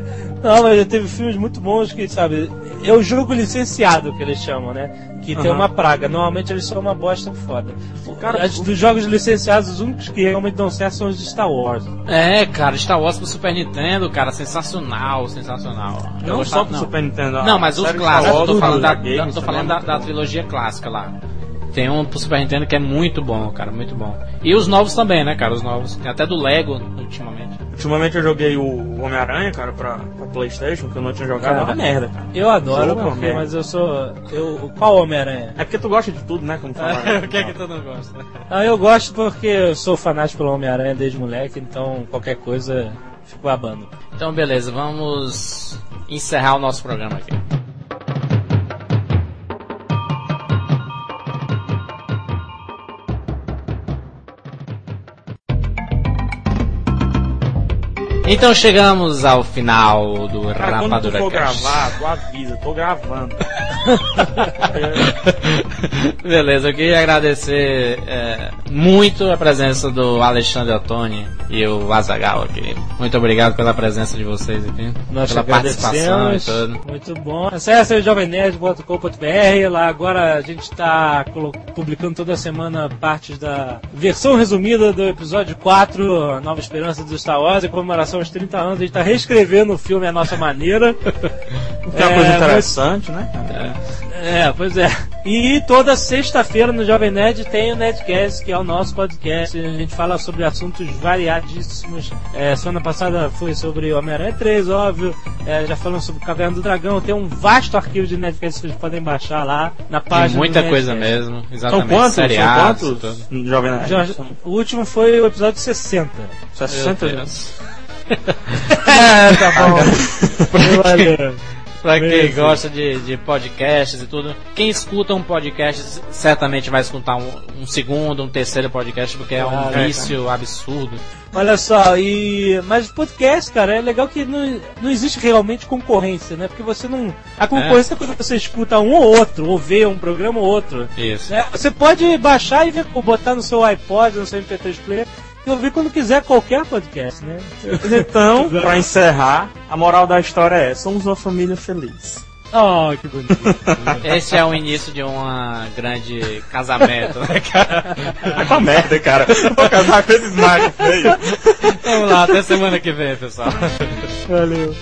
Não, mas já teve filmes muito bons que, sabe, é o jogo licenciado que eles chamam, né? Que tem Aham. uma praga. Normalmente eles são uma bosta foda. Cara, As- dos jogos licenciados, os únicos que realmente dão certo são os de Star Wars. É, cara, Star Wars pro Super Nintendo, cara, sensacional, sensacional. Eu Não só pro Super Nintendo. Não, mas os clássicos, eu tô Wars, falando, da, Games tô falando é da, da trilogia clássica lá. Tem um pro Super Nintendo que é muito bom, cara, muito bom. E os novos também, né, cara, os novos. Tem até do Lego, ultimamente. Ultimamente eu joguei o Homem-Aranha, cara, pra, pra Playstation, que eu não tinha jogado. É uma merda, cara. Eu adoro, é porque, merda. mas eu sou. Eu, qual Homem-Aranha? É porque tu gosta de tudo, né? Como falaram. o que é que tu não gosta? Ah, eu gosto porque eu sou fanático pelo Homem-Aranha desde moleque, então qualquer coisa fico babando. Então, beleza, vamos encerrar o nosso programa aqui. Então chegamos ao final do Cara, quando tu Rapadura for Cast. gravar, tu avisa, tô gravando. Beleza, eu queria agradecer é, muito a presença do Alexandre Ottoni e o Azagal aqui. Muito obrigado pela presença de vocês aqui, Nós pela participação e tudo. Muito bom. Acesse jovemnerd.com.br. Lá agora a gente está publicando toda semana partes da versão resumida do episódio 4, a Nova Esperança do Star Wars, em comemoração aos 30 anos. A gente está reescrevendo o filme à nossa maneira. Tem uma coisa É, interessante, né? cara? É, pois é. E toda sexta-feira no Jovem Nerd tem o Nerdcast, que é o nosso podcast. A gente fala sobre assuntos variadíssimos. É, semana passada foi sobre Homem-Aranha 3, óbvio. É, já falamos sobre Caverna do Dragão. Tem um vasto arquivo de Nerdcast que vocês podem baixar lá na Tem página. muita do coisa mesmo, São exatamente. quantos? seriados, São quantos? Jovem Nerd? O último foi o episódio 60. 60 Meu Deus. É, tá bom. Pra quem Beleza. gosta de, de podcasts e tudo, quem escuta um podcast certamente vai escutar um, um segundo, um terceiro podcast, porque é um é, vício absurdo. Olha só, e mas podcast, cara, é legal que não, não existe realmente concorrência, né? Porque você não. A concorrência é, quando você escuta um ou outro, ou vê um programa ou outro. Isso. né? Você pode baixar e ver, botar no seu iPod, no seu MP3 player, ouvir quando quiser qualquer podcast, né? Então, pra encerrar, a moral da história é: somos uma família feliz. Oh, que bonito. Esse é o início de uma grande casamento, né, cara? É uma merda, cara. Vou casar com esse macho feio. Vamos lá, até semana que vem, pessoal. Valeu.